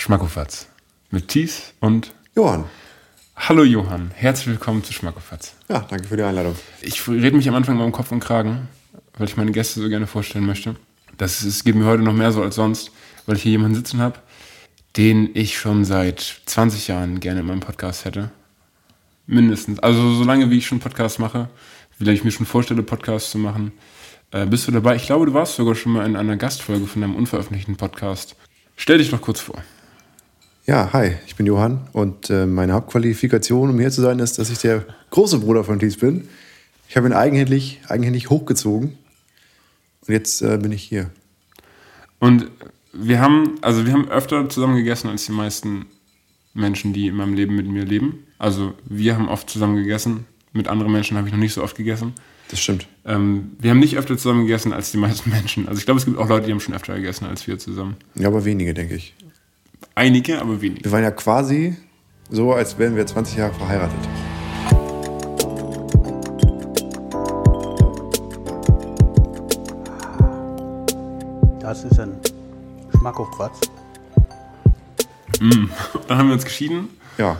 Schmackofatz mit Thies und Johann. Hallo Johann, herzlich willkommen zu Schmackofatz. Ja, danke für die Einladung. Ich rede mich am Anfang mal um Kopf und Kragen, weil ich meine Gäste so gerne vorstellen möchte. Das ist, geht mir heute noch mehr so als sonst, weil ich hier jemanden sitzen habe, den ich schon seit 20 Jahren gerne in meinem Podcast hätte. Mindestens. Also so lange, wie ich schon Podcasts mache, wie ich mir schon vorstelle, Podcasts zu machen. Äh, bist du dabei? Ich glaube, du warst sogar schon mal in einer Gastfolge von einem unveröffentlichten Podcast. Stell dich doch kurz vor. Ja, hi, ich bin Johann und äh, meine Hauptqualifikation, um hier zu sein, ist, dass ich der große Bruder von Thies bin. Ich habe ihn eigenhändig, eigenhändig hochgezogen und jetzt äh, bin ich hier. Und wir haben, also wir haben öfter zusammen gegessen als die meisten Menschen, die in meinem Leben mit mir leben. Also wir haben oft zusammen gegessen. Mit anderen Menschen habe ich noch nicht so oft gegessen. Das stimmt. Ähm, wir haben nicht öfter zusammen gegessen als die meisten Menschen. Also ich glaube, es gibt auch Leute, die haben schon öfter gegessen als wir zusammen. Ja, aber wenige, denke ich. Einige, aber wenige. Wir waren ja quasi so, als wären wir 20 Jahre verheiratet. Das ist ein Schmackofatz. Mm. Dann haben wir uns geschieden, Ja,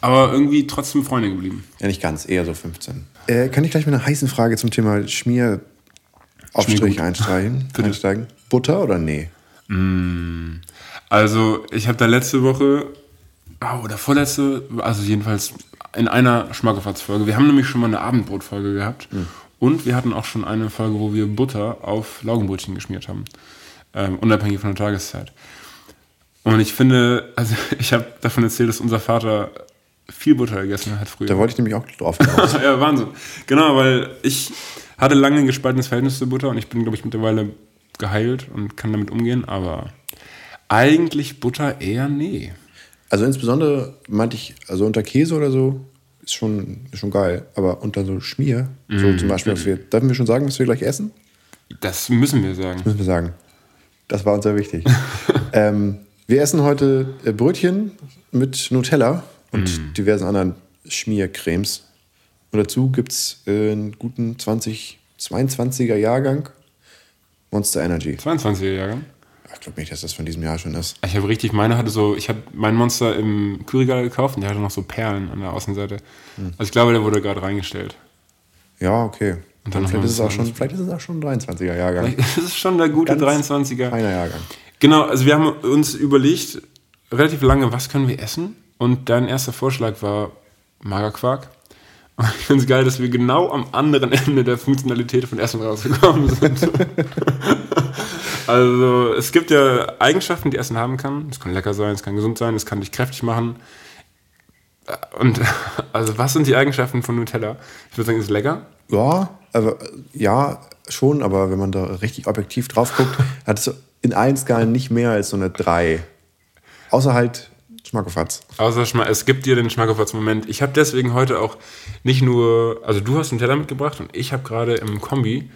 aber irgendwie trotzdem Freunde geblieben. ja nicht ganz, eher so 15. Äh, kann ich gleich mit einer heißen Frage zum Thema Schmier Aufstrich einsteigen, einsteigen? Butter oder nee? Also ich habe da letzte Woche, oh, oder vorletzte, also jedenfalls in einer Schmackofatz-Folge, wir haben nämlich schon mal eine Abendbrotfolge gehabt und wir hatten auch schon eine Folge, wo wir Butter auf Laugenbrötchen geschmiert haben, ähm, unabhängig von der Tageszeit. Und ich finde, also ich habe davon erzählt, dass unser Vater viel Butter gegessen hat früher. Da wollte ich nämlich auch drauf ja, Wahnsinn. Genau, weil ich hatte lange ein gespaltenes Verhältnis zu Butter und ich bin, glaube ich, mittlerweile geheilt und kann damit umgehen, aber eigentlich Butter eher nee. Also insbesondere meinte ich, also unter Käse oder so, ist schon, ist schon geil. Aber unter so Schmier, so zum Beispiel, wir, dürfen wir schon sagen, was wir gleich essen? Das müssen wir sagen. Müssen wir sagen. Das war uns sehr wichtig. ähm, wir essen heute äh, Brötchen mit Nutella und diversen anderen Schmiercremes. Und dazu gibt es äh, einen guten 2022er Jahrgang Monster Energy. 22er Jahrgang. Ich glaube nicht, dass das von diesem Jahr schon ist. Ich habe richtig, meine hatte so, ich habe meinen Monster im Kühlregal gekauft und der hatte noch so Perlen an der Außenseite. Also ich glaube, der wurde gerade reingestellt. Ja, okay. Und dann vielleicht, ist es auch schon, ein vielleicht ist es auch schon ein 23er Jahrgang. Das ist schon der gute Ganz 23er. Feiner Jahrgang. Genau, also wir haben uns überlegt, relativ lange, was können wir essen? Und dein erster Vorschlag war Magerquark. Und ich finde es geil, dass wir genau am anderen Ende der Funktionalität von Essen rausgekommen sind. also es gibt ja Eigenschaften, die Essen haben kann. Es kann lecker sein, es kann gesund sein, es kann dich kräftig machen. Und also was sind die Eigenschaften von Nutella? Ich würde sagen, es ist lecker. Ja, also, ja, schon, aber wenn man da richtig objektiv drauf guckt, hat es in allen Skalen nicht mehr als so eine 3. Außer halt Schmackofatz. Außer Schma es gibt dir den Schmackofatz-Moment. Ich habe deswegen heute auch nicht nur, also du hast einen Teller mitgebracht und ich habe gerade im Kombi,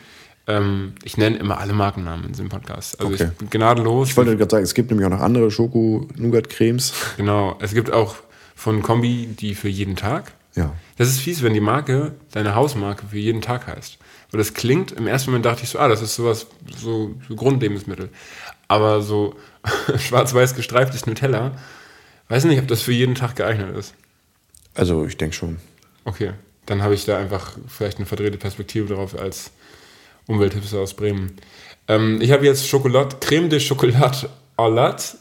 ähm, ich nenne immer alle Markennamen in diesem Podcast. Also Okay. ich bin gnadenlos. Ich wollte gerade sagen, es gibt nämlich auch noch andere Schoko-Nougat-Cremes. genau, es gibt auch von Kombi die für jeden Tag. Ja. Das ist fies, wenn die Marke deine Hausmarke für jeden Tag heißt. Weil das klingt, im ersten Moment dachte ich so, ah, das ist sowas, so, so Grundlebensmittel. Aber so schwarz-weiß gestreiftes Nutella, weiß nicht, ob das für jeden Tag geeignet ist. Also, ich denke schon. Okay, dann habe ich da einfach vielleicht eine verdrehte Perspektive drauf als Umwelthipster aus Bremen. Ähm, ich habe jetzt Schokolade, Creme de Chocolat à lat.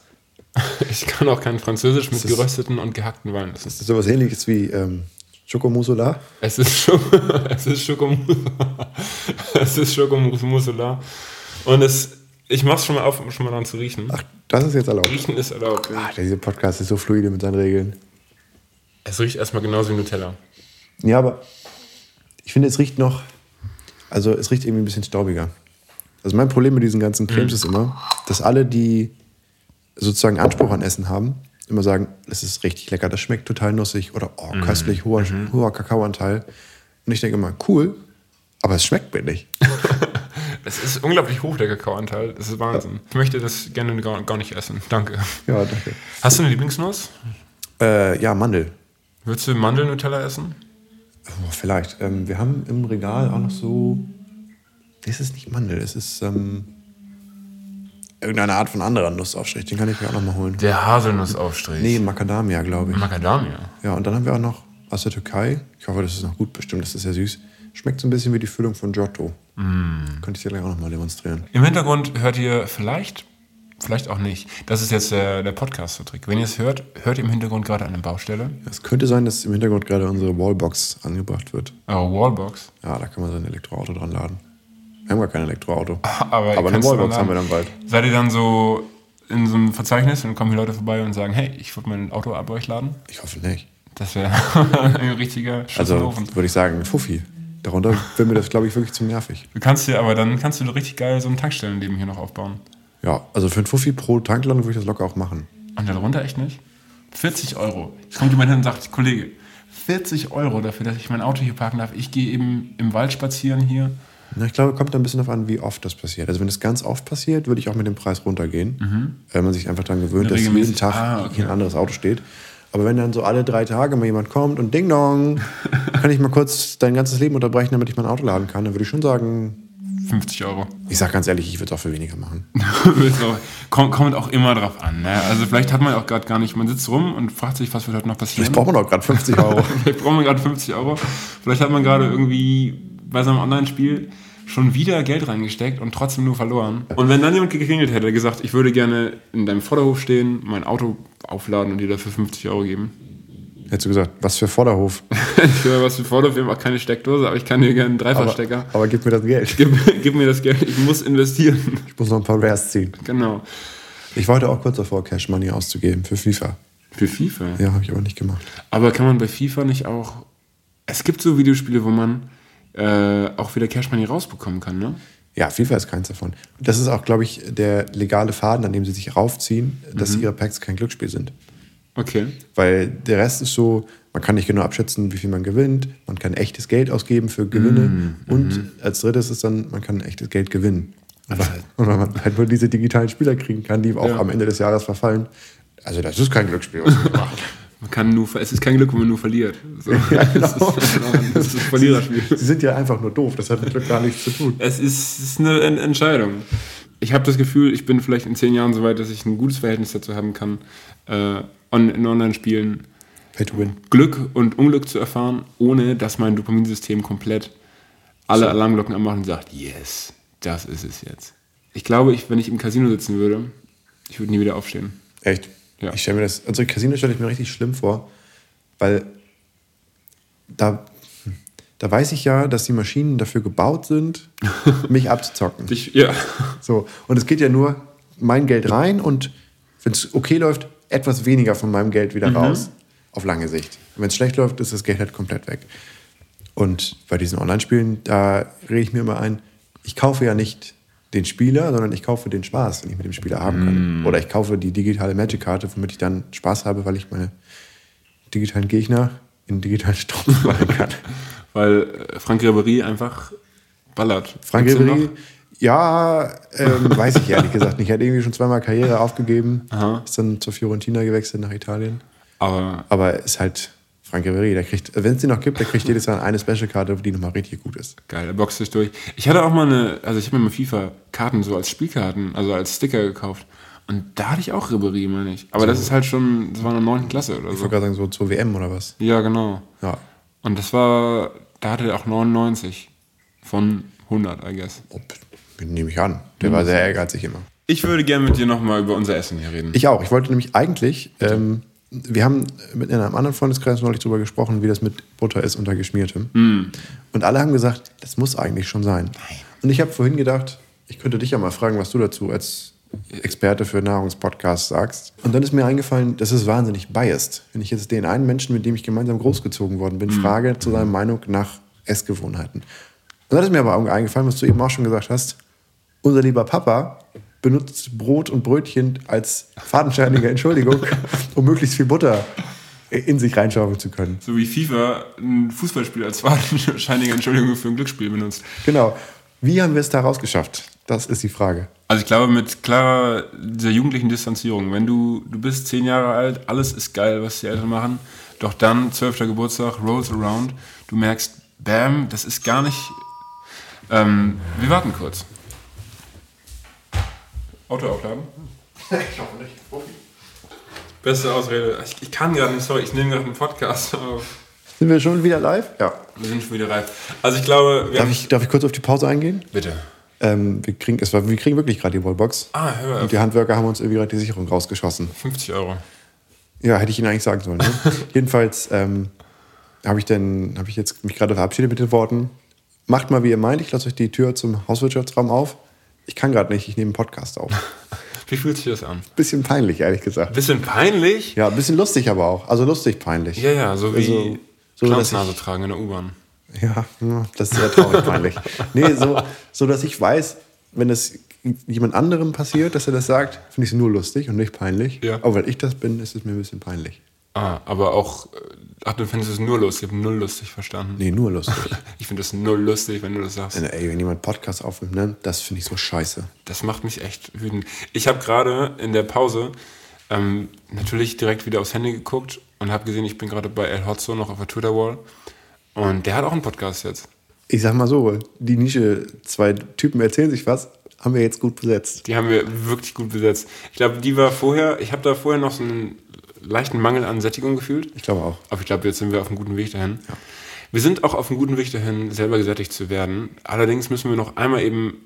Ich kann auch kein Französisch mit Das ist- gerösteten und gehackten Weinen. Das Das ist, ist sowas ähnliches wie ähm, Schokomousola. es ist, Scho es ist Schokomousse. es ist Schokomousse Und es, ich mache es schon mal auf, um schon mal dran zu riechen. Ach, das ist jetzt erlaubt. Riechen ist erlaubt. Ah, dieser Podcast ist so fluide mit seinen Regeln. Es riecht erstmal genauso wie Nutella. Ja, aber ich finde, es riecht noch, also es riecht irgendwie ein bisschen staubiger. Also mein Problem mit diesen ganzen Cremes ist immer, dass alle, die sozusagen Anspruch an Essen haben, immer sagen, es ist richtig lecker, das schmeckt total nussig oder oh, köstlich, hoher, hoher Kakaoanteil. Und ich denke immer, cool, aber es schmeckt mir nicht. Es ist unglaublich hoch, der Kakaoanteil. Das ist Wahnsinn. Ich möchte das gerne gar, gar nicht essen. Danke. Ja, danke. Hast du eine Lieblingsnuss? Äh, ja, Mandel. Würdest du Mandelnutella essen? Oh, vielleicht. Ähm, wir haben im Regal auch noch so. Es ist nicht Mandel, es ist. Ähm, irgendeine Art von anderer Nussaufstrich. Den kann ich mir auch noch mal holen. Der Haselnussaufstrich. Nee, Macadamia, glaube ich. Macadamia. Ja, und dann haben wir auch noch aus der Türkei. Ich hoffe, das ist noch gut bestimmt. Das ist ja süß. Schmeckt so ein bisschen wie die Füllung von Giotto. Könnte ich dir gleich auch noch mal demonstrieren. Im Hintergrund hört ihr vielleicht, vielleicht auch nicht. Das ist jetzt der, der Podcast-Trick. Wenn ihr es hört, hört ihr im Hintergrund gerade eine Baustelle. Es könnte sein, dass im Hintergrund gerade unsere Wallbox angebracht wird. Oh, Wallbox. Ja, da kann man so ein Elektroauto dran laden. Wir haben gar kein Elektroauto. Aber, Aber eine Wallbox haben wir dann bald. Seid ihr dann so in so einem Verzeichnis und kommen die Leute vorbei und sagen, hey, ich würde mein Auto ab euch laden? Ich hoffe nicht. Das wäre ein richtiger Schuss Also würde ich sagen, Fuffi. Darunter wird mir das, glaube ich, wirklich zu nervig. Du kannst dir, aber dann kannst du richtig geil so ein Tankstellenleben hier noch aufbauen. Ja, also für ein Fuffi pro Tankladung würde ich das locker auch machen. Und darunter echt nicht? 40 Euro. Jetzt kommt jemand hin und sagt, Kollege, 40 Euro dafür, dass ich mein Auto hier parken darf. Ich gehe eben im Wald spazieren hier. Na, ich glaube, kommt ein bisschen darauf an, wie oft das passiert. Also wenn es ganz oft passiert, würde ich auch mit dem Preis runtergehen, weil man sich einfach daran gewöhnt, dass jeden. Tag Ah, okay. hier ein anderes Auto steht. Aber wenn dann so alle drei Tage mal jemand kommt und Ding Dong, kann ich mal kurz dein ganzes Leben unterbrechen, damit ich mein Auto laden kann, dann würde ich schon sagen, 50 Euro. ich sag ganz ehrlich, ich würde es auch für weniger machen. Kommt, kommt auch immer drauf an. Ne? Also vielleicht hat man ja auch gerade gar nicht, man sitzt rum und fragt sich, was wird heute noch passieren. Jetzt braucht man doch gerade 50 Euro. Vielleicht braucht man gerade 50 Euro. Vielleicht hat man gerade irgendwie bei seinem Online-Spiel schon wieder Geld reingesteckt und trotzdem nur verloren. Und wenn dann jemand geklingelt hätte, gesagt, ich würde gerne in deinem Vorderhof stehen, mein Auto aufladen und dir dafür 50 Euro geben. Hättest du gesagt, was für Vorderhof. Was für Vorderhof, wir haben auch keine Steckdose, aber ich kann dir gerne einen Aber, Dreifachstecker. aber gib mir das Geld. Gib, gib mir das Geld, ich muss investieren. Ich muss noch ein paar Rares ziehen. Genau. Ich wollte auch kurz davor, Cash Money auszugeben für FIFA. Für FIFA. Ja, habe ich aber nicht gemacht. Aber kann man bei FIFA nicht auch. Es gibt so Videospiele, wo man äh, auch wieder Cash Money rausbekommen kann, ne? Ja, FIFA ist keins davon. Das ist auch, glaube ich, der legale Faden, an dem sie sich raufziehen, dass ihre Packs kein Glücksspiel sind. Okay. Weil der Rest ist so, man kann nicht genau abschätzen, wie viel man gewinnt, man kann echtes Geld ausgeben für Gewinne und als drittes ist dann, man kann echtes Geld gewinnen. Und weil, und weil man halt nur diese digitalen Spieler kriegen kann, die auch Ja. am Ende des Jahres verfallen. Also das ist kein Glücksspiel. Man kann nur, es ist kein Glück, wenn man nur verliert. So. Ja, genau. Das ist, das ist ein Verliererspiel. Sie sind ja einfach nur doof, das hat mit Glück gar nichts zu tun. Es ist, es ist eine En- Entscheidung. Ich habe das Gefühl, ich bin vielleicht in zehn Jahren so weit, dass ich ein gutes Verhältnis dazu haben kann, äh, on, in Online-Spielen. Glück und Unglück zu erfahren, ohne dass mein Dopaminsystem komplett alle Alarmglocken anmacht und sagt, yes, das ist es jetzt. Ich glaube, ich, wenn ich im Casino sitzen würde, ich würde nie wieder aufstehen. Echt? Ja. Ich stelle mir das, also Casino stelle ich mir richtig schlimm vor, weil da, da weiß ich ja, dass die Maschinen dafür gebaut sind, mich abzuzocken. Ich, ja. So, und es geht ja nur mein Geld rein und wenn es okay läuft, etwas weniger von meinem Geld wieder raus. Auf lange Sicht. Wenn es schlecht läuft, ist das Geld halt komplett weg. Und bei diesen Online-Spielen, da rede ich mir immer ein, ich kaufe ja nicht den Spieler, sondern ich kaufe den Spaß, den ich mit dem Spieler haben kann. Oder ich kaufe die digitale Magic-Karte, womit ich dann Spaß habe, weil ich meine digitalen Gegner in digitalen Strom machen kann. Weil äh, Frank Ribery einfach ballert. Frank Ribery, ja, ähm, weiß ich ehrlich gesagt nicht. Er hat irgendwie schon zweimal Karriere aufgegeben, Aha. ist dann zur Fiorentina gewechselt nach Italien. Aber Aber ist halt Frank Ribery, der kriegt, wenn es den noch gibt, der kriegt jedes Jahr eine Special-Karte, die nochmal richtig gut ist. geil, er boxt sich durch. Ich hatte auch mal eine, also ich habe mir mal FIFA-Karten so als Spielkarten, also als Sticker gekauft. Und da hatte ich auch Ribery, meine ich. Aber das ist halt schon, das war in der 9. Klasse oder Ich so. wollte gerade sagen, so zur WM oder was. Ja, genau. Ja. Und das war, da hatte er auch 99 von 100, I guess. Ob, nehme ich an. Der war sehr ehrgeizig immer. Ich würde gerne mit dir nochmal über unser Essen hier reden. Ich auch. Ich wollte nämlich eigentlich, ähm, wir haben mit einem anderen Freundeskreis neulich darüber gesprochen, wie das mit Butter ist unter geschmiertem. Und alle haben gesagt, das muss eigentlich schon sein. Und ich habe vorhin gedacht, ich könnte dich ja mal fragen, was du dazu als Experte für Nahrungspodcasts sagst. Und dann ist mir eingefallen, das ist wahnsinnig biased. Wenn ich jetzt den einen Menschen, mit dem ich gemeinsam großgezogen worden bin, frage zu seiner Meinung nach Essgewohnheiten. Und dann ist mir aber auch eingefallen, was du eben auch schon gesagt hast. Unser lieber Papa benutzt Brot und Brötchen als fadenscheinige Entschuldigung, um möglichst viel Butter in sich reinschaufeln zu können. So wie FIFA ein Fußballspiel als wahrscheinliche Entschuldigung für ein Glücksspiel benutzt. Genau. Wie haben wir es da rausgeschafft? Das ist die Frage. Also ich glaube mit klarer, dieser jugendlichen Distanzierung, wenn du, du bist zehn Jahre alt, alles ist geil, was die Eltern machen, doch dann, 12. Geburtstag, rolls around, du merkst, bam, das ist gar nicht, ähm, wir warten kurz. Auto aufladen? ich hoffe nicht. Profi. Beste Ausrede. Ich, ich kann gerade nicht, sorry, ich nehme gerade einen Podcast auf. Sind wir schon wieder live? Ja. Wir sind schon wieder reif. Also ich glaube, Darf ich, darf ich kurz auf die Pause eingehen? Bitte. Ähm, wir, kriegen, es war, wir kriegen wirklich gerade die Wallbox. Ah, hör auf. Und die Handwerker haben uns irgendwie gerade die Sicherung rausgeschossen. 50 Euro. Ja, hätte ich Ihnen eigentlich sagen sollen. Ne? Jedenfalls ähm, habe ich, dann- habe ich jetzt mich gerade verabschiedet mit den Worten. Macht mal, wie ihr meint. Ich lasse euch die Tür zum Hauswirtschaftsraum auf. Ich kann gerade nicht. Ich nehme einen Podcast auf. Wie fühlt sich das an? Bisschen peinlich, ehrlich gesagt. Bisschen peinlich? Ja, ein bisschen lustig aber auch. Also lustig peinlich. Ja, ja, so wie Also, so, Clownsnase tragen in der U-Bahn. Ja, das ist sehr traurig peinlich. Nee, so, so, dass ich weiß, wenn es jemand anderem passiert, dass er das sagt, finde ich es nur lustig und nicht peinlich. Ja. Aber weil ich das bin, ist es mir ein bisschen peinlich. Ah, aber auch... äh, Ach, du findest es nur lustig. Ich habe null lustig verstanden. Nee, nur lustig. Ich finde es null lustig, wenn du das sagst. Ey, wenn jemand Podcast aufnimmt, ne, das finde ich so scheiße. Das macht mich echt wütend. Ich habe gerade in der Pause ähm, natürlich direkt wieder aufs Handy geguckt und habe gesehen, ich bin gerade bei El Hotzo noch auf der Twitter-Wall. Und der hat auch einen Podcast jetzt. Ich sag mal so, die Nische, zwei Typen erzählen sich was, haben wir jetzt gut besetzt. Die haben wir wirklich gut besetzt. Ich glaube, die war vorher, ich habe da vorher noch so einen leichten Mangel an Sättigung gefühlt. Ich glaube auch. Aber ich glaube, jetzt sind wir auf einem guten Weg dahin. Wir sind auch auf einem guten Weg dahin, selber gesättigt zu werden. Allerdings müssen wir noch einmal eben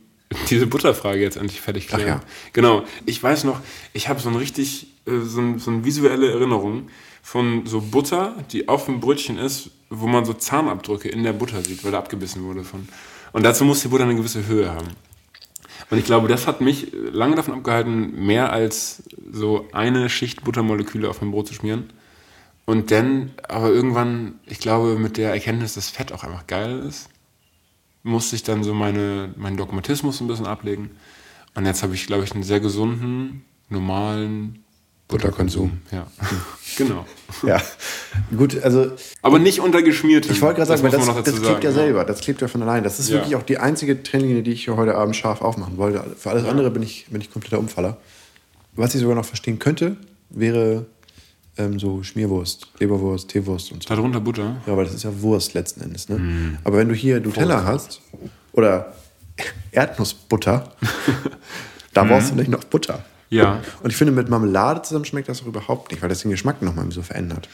diese Butterfrage jetzt endlich fertig klären. Ach ja. Genau. Ich weiß noch, ich habe so ein richtig, äh, so, ein, so eine visuelle Erinnerung von so Butter, die auf dem Brötchen ist, wo man so Zahnabdrücke in der Butter sieht, weil da abgebissen wurde von. Und dazu muss die Butter eine gewisse Höhe haben. Und ich glaube, das hat mich lange davon abgehalten, mehr als so eine Schicht Buttermoleküle auf mein Brot zu schmieren. Und dann, aber irgendwann, ich glaube, mit der Erkenntnis, dass Fett auch einfach geil ist, musste ich dann so meine, meinen Dogmatismus ein bisschen ablegen. Und jetzt habe ich, glaube ich, einen sehr gesunden, normalen Butterkonsum. Ja, genau. Ja, gut, also Aber nicht untergeschmiert. ich wollte gerade sagen, weil das, das dazu klebt ja sagen, selber, das klebt ja von allein. Das ist Ja. wirklich auch die einzige Trennlinie, die ich hier heute Abend scharf aufmachen wollte. Für alles andere bin ich, bin ich kompletter Umfaller. Was ich sogar noch verstehen könnte, wäre ähm, so Schmierwurst, Leberwurst, Teewurst und so. Darunter Butter. Ja, aber das ist ja Wurst letzten Endes. Ne? Mm. Aber wenn du hier Nutella hast oder Erdnussbutter, da brauchst du nicht noch Butter. Ja. Und ich finde, mit Marmelade zusammen schmeckt das auch überhaupt nicht, weil das den Geschmack nochmal so verändert.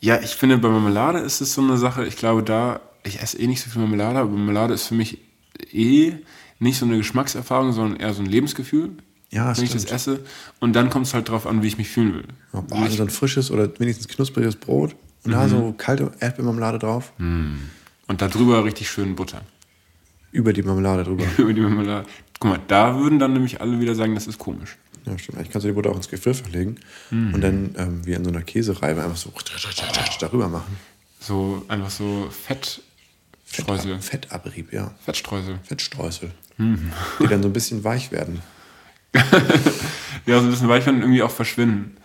Ja, ich finde, bei Marmelade ist es so eine Sache, ich glaube, da, ich esse eh nicht so viel Marmelade, aber Marmelade ist für mich eh nicht so eine Geschmackserfahrung, sondern eher so ein Lebensgefühl, Ja, wenn ich das stimmt. esse. Und dann kommt es halt drauf an, wie ich mich fühlen will. Ja, boah, so ein frisches oder wenigstens knuspriges Brot und da so kalte Erdbeermarmelade drauf, Und da drüber richtig schön Butter. über die Marmelade drüber. Über die Marmelade. Guck mal, da würden dann nämlich alle wieder sagen, das ist komisch. Ja, stimmt. Eigentlich kannst du die Butter auch ins Gefrierfach legen und dann ähm, wie in so einer Käsereibe einfach so darüber machen. So einfach so Fettstreusel. Fettabrieb, ja. Fettstreusel. Fettstreusel. Die dann so ein bisschen weich werden. Ja, so ein bisschen weich werden und irgendwie auch verschwinden.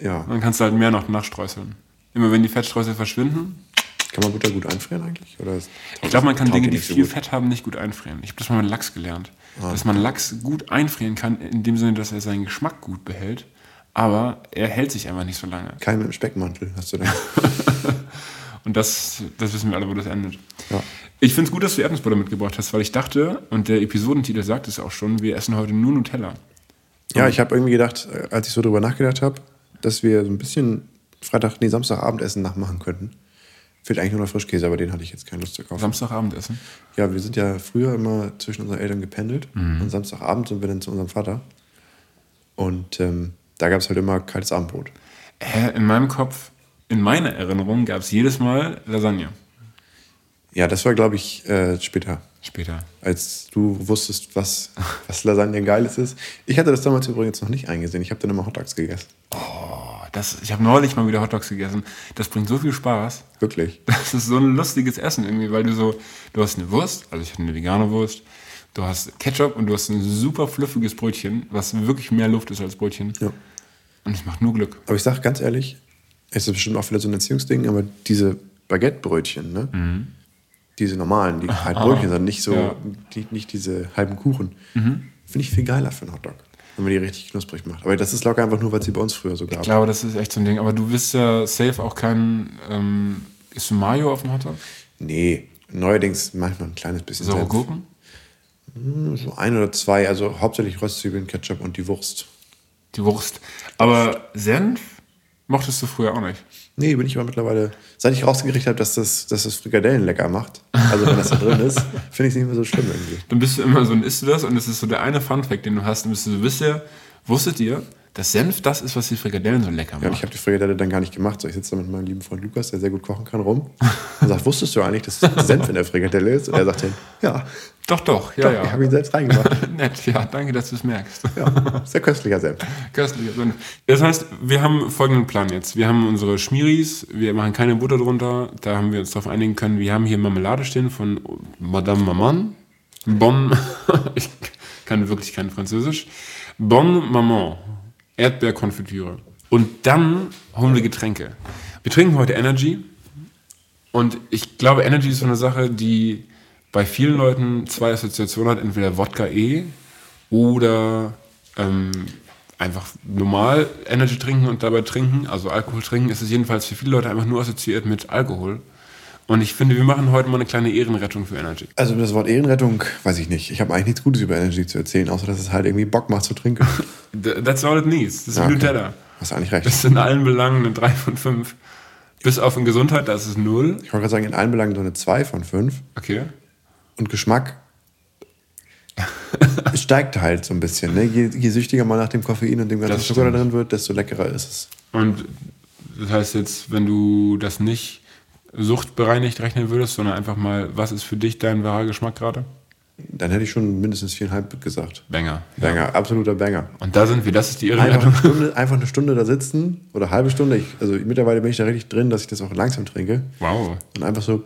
Ja. Dann kannst du halt mehr noch nachstreuseln. Immer wenn die Fettstreusel verschwinden, Kann man Butter gut einfrieren eigentlich? Oder Ich glaube, man kann Dinge, die so viel gut? Fett haben, nicht gut einfrieren. Ich habe das mal mit Lachs gelernt. Dass man Lachs gut einfrieren kann, in dem Sinne, dass er seinen Geschmack gut behält, aber er hält sich einfach nicht so lange. Kein mit dem Speckmantel hast du da. Und das, das wissen wir alle, wo das endet. Ja. Ich finde es gut, dass du Erdnussbutter mitgebracht hast, weil ich dachte, und der Episodentitel sagt es auch schon, wir essen heute nur Nutella. ja, ich habe irgendwie gedacht, äh, als ich so drüber nachgedacht habe, dass wir so ein bisschen Freitag, nee, Samstagabendessen nachmachen könnten. Fehlt eigentlich nur noch Frischkäse, aber den hatte ich jetzt keine Lust zu kaufen. Samstagabendessen. Ja, wir sind ja früher immer zwischen unseren Eltern gependelt. Mhm. Und Samstagabend sind wir dann zu unserem Vater. Und ähm, da gab es halt immer kaltes Abendbrot. Hä, in meinem Kopf, in meiner Erinnerung, gab es jedes Mal Lasagne. Ja, das war, glaube ich, äh, später, Später. als du wusstest, was, was Lasagne Geiles ist. Ich hatte das damals übrigens noch nicht eingesehen. Ich habe dann immer Hotdogs gegessen. Oh, das, ich habe neulich mal wieder Hotdogs gegessen. Das bringt so viel Spaß. Wirklich. Das ist so ein lustiges Essen irgendwie, weil du so, du hast eine Wurst, also ich hatte eine vegane Wurst, du hast Ketchup und du hast ein super fluffiges Brötchen, was wirklich mehr Luft ist als Brötchen. Ja. Und es macht nur Glück. Aber ich sage ganz ehrlich, es ist bestimmt auch wieder so ein Erziehungsding, aber diese Baguette-Brötchen, ne? diese normalen, die halt Brötchen sind, nicht so, Ja. die, nicht diese halben Kuchen, finde ich viel geiler für einen Hotdog, wenn man die richtig knusprig macht. Aber das ist locker einfach nur, weil sie bei uns früher so gab. Ich glaube, das ist echt so ein Ding. Aber du bist ja safe auch kein, ähm, ist Mayo auf dem Hotdog? Nee, neuerdings manchmal ein kleines bisschen Saure Senf. Gurken? So ein oder zwei, also hauptsächlich Röstzwiebeln, Ketchup und die Wurst. Die Wurst. Aber Senf mochtest du früher auch nicht. Nee, bin ich aber mittlerweile, seit ich rausgekriegt habe, dass das, dass das Frikadellen lecker macht, also wenn das da drin ist, finde ich es nicht mehr so schlimm irgendwie. Dann bist du immer so, und isst du das und das ist so der eine Funfact, den du hast. Dann bist du so, wisst ihr, wusstet ihr, dass Senf das ist, was die Frikadellen so lecker Ja, und ich habe die Frikadelle dann gar nicht gemacht. So, ich sitze da mit meinem lieben Freund Lukas, der sehr gut kochen kann, rum und sagt, wusstest du eigentlich, dass Senf in der Frikadelle ist? Und er sagt dann, ja, Doch, doch, ja, doch, ja. ich habe ihn selbst reingemacht. Nett, ja, danke, dass du es merkst. Ja, sehr köstlicher Senf. Köstlicher Senf. Das heißt, wir haben folgenden Plan jetzt. Wir haben unsere Schmieris, wir machen keine Butter drunter, da haben wir uns darauf einigen können. Wir haben hier Marmelade stehen von Madame Maman. Bon, ich kann wirklich kein Französisch. Bon Maman, Erdbeerkonfitüre. Und dann holen wir Getränke. Wir trinken heute Energy. Und ich glaube, Energy ist so eine Sache, die bei vielen Leuten zwei Assoziationen hat. Entweder Wodka E oder ähm, einfach normal Energy trinken und dabei trinken, also Alkohol trinken, ist es jedenfalls für viele Leute einfach nur assoziiert mit Alkohol. Und ich finde, wir machen heute mal eine kleine Ehrenrettung für Energy. Also das Wort Ehrenrettung, weiß ich nicht. Ich habe eigentlich nichts Gutes über Energy zu erzählen, außer dass es halt irgendwie Bock macht zu trinken. Th- That's all it needs. Das ist Ja, okay. Nutella. Hast eigentlich recht. Das ist in allen Belangen eine 3 von 5. Bis auf in Gesundheit, da ist es 0. Ich wollte gerade sagen, in allen Belangen so eine 2 von 5. Okay. Und Geschmack es steigt halt so ein bisschen. Ne? Je, je süchtiger man nach dem Koffein und dem ganzen Das Zucker da drin wird, desto leckerer ist es. Und das heißt jetzt, wenn du das nicht suchtbereinigt rechnen würdest, sondern einfach mal, was ist für dich dein wahrer Geschmack gerade? Dann hätte ich schon mindestens viereinhalb gesagt. Banger. Banger, absoluter Banger. Und da sind wir, das ist die Einfach Ehrenrettung. eine, Stunde, einfach eine Stunde da sitzen oder eine halbe Stunde. Ich, also mittlerweile bin ich da richtig drin, dass ich das auch langsam trinke. Wow. Und einfach so.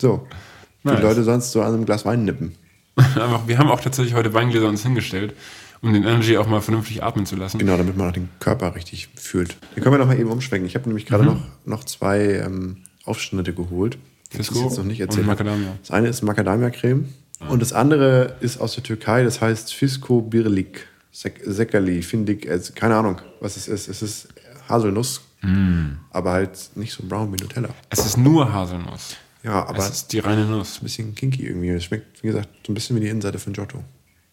So. Nice. Leute sonst so an einem Glas Wein nippen. Einfach, wir haben auch tatsächlich heute Weingläser uns hingestellt, um den Energy auch mal vernünftig atmen zu lassen. Genau, damit man auch den Körper richtig fühlt. Hier können wir noch mal eben umschwenken. Ich habe nämlich gerade noch, noch zwei ähm, Aufschnitte geholt. ich Fisco jetzt noch nicht erzählt. Das eine ist Macadamia-Creme und das andere ist aus der Türkei. Das heißt Fisco Birlik Sek Sekali. Finde ich, also, keine Ahnung, was es ist. Es ist Haselnuss, Mm. aber halt nicht so brown wie Nutella. Es ist nur Haselnuss. Ja, aber es ist die reine Nuss. ein bisschen kinky irgendwie. Es schmeckt, wie gesagt, so ein bisschen wie die Innenseite von Giotto.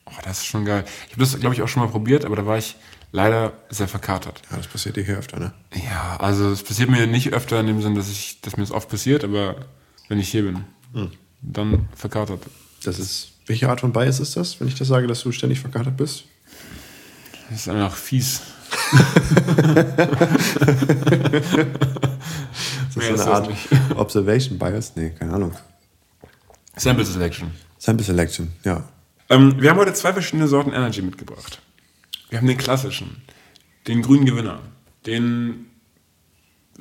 Oh, das ist schon geil. Ich habe das, glaube ich, auch schon mal probiert, aber da war ich leider sehr verkatert. Ja, das passiert dir hier öfter, ne? Ja, also es passiert mir nicht öfter in dem Sinn, dass, ich, dass mir das oft passiert, aber wenn ich hier bin, dann verkatert. Das ist. Welche Art von Bias ist das, wenn ich das sage, dass du ständig verkatert bist? Das ist einfach fies. Ist das so eine Art. Observation Bias? Nee, keine Ahnung. Sample Selection. Sample Selection, ja. Ähm, wir haben heute zwei verschiedene Sorten Energy mitgebracht. Wir haben den klassischen, den grünen Gewinner, den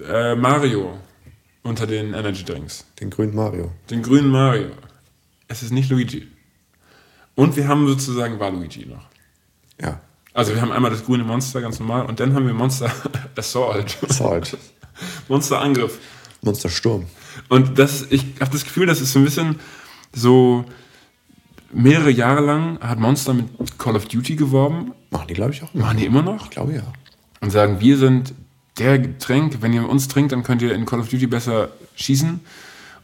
äh, Mario unter den Energy Drinks, Den grünen Mario. den grünen Mario. Es ist nicht Luigi. Und wir haben sozusagen Waluigi noch. Ja. Also wir haben einmal das grüne Monster ganz normal und dann haben wir Monster Assault, Salt. Monster Angriff. Monster Sturm. Und das, ich habe das Gefühl, das ist so ein bisschen so mehrere Jahre lang hat Monster mit Call of Duty geworben, Machen die, glaube ich, auch. machen die immer noch Ich glaube ja. und sagen, wir sind der Getränk, wenn ihr uns trinkt, dann könnt ihr in Call of Duty besser schießen.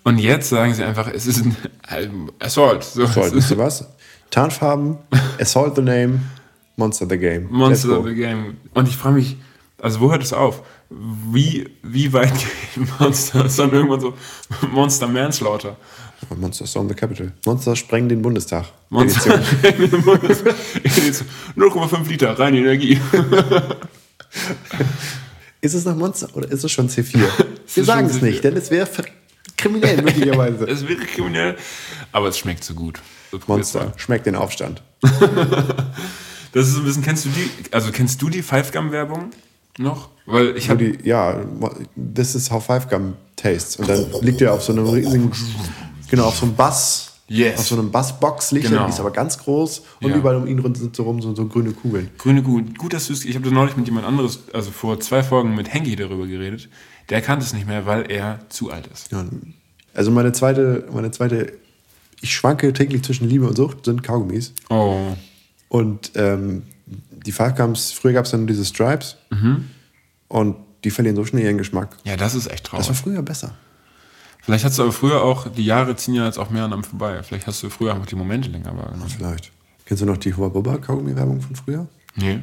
Und jetzt sagen sie einfach, es ist ein Assault. So, es wisst ist ihr was? Tarnfarben, Assault the Name, Monster the Game. Monster the Game. Und ich frage mich, also wo hört es auf? Wie, wie weit gehen Monster? Ist dann irgendwann so Monster Manslaughter. Monster Storm the Capital. Monster sprengen den Bundestag. Monster Edition. 0,5 Liter, reine Energie. Ist es noch Monster oder ist es schon C4? Wir sagen es C4. nicht, denn es wäre kriminell möglicherweise. Es wäre kriminell, aber es schmeckt so gut. So Monster, schmeckt den Aufstand. Das ist so ein bisschen, kennst du die, also kennst du die Five Gum Werbung noch? Weil ich habe die, ja, this is how Five Gum tastes. Und dann liegt er auf so einem riesigen, genau, auf so einem Bass. Yes. Auf so einem Bassbox liegt Genau. die ist aber ganz groß und Ja. überall um ihn rum sind so rum so, so grüne Kugeln. Grüne gut, gut, dass du es, ich habe das neulich mit jemand anderes, also vor zwei Folgen mit Henki darüber geredet. Der kannte es nicht mehr, weil er zu alt ist. Ja, also meine zweite, meine zweite, ich schwanke täglich zwischen Liebe und Sucht, sind Kaugummis. Oh. Und ähm, die Gums, früher gab es dann diese Stripes und die verlieren so schnell ihren Geschmack. Ja, das ist echt Das traurig. war früher besser. Vielleicht hast du aber früher auch, die Jahre ziehen ja jetzt auch mehr an einem vorbei. Vielleicht hast du früher einfach die Momente länger wahrgenommen. Vielleicht. Kennst du noch die Hubba Bubba Kaugummi-Werbung von früher? Nee.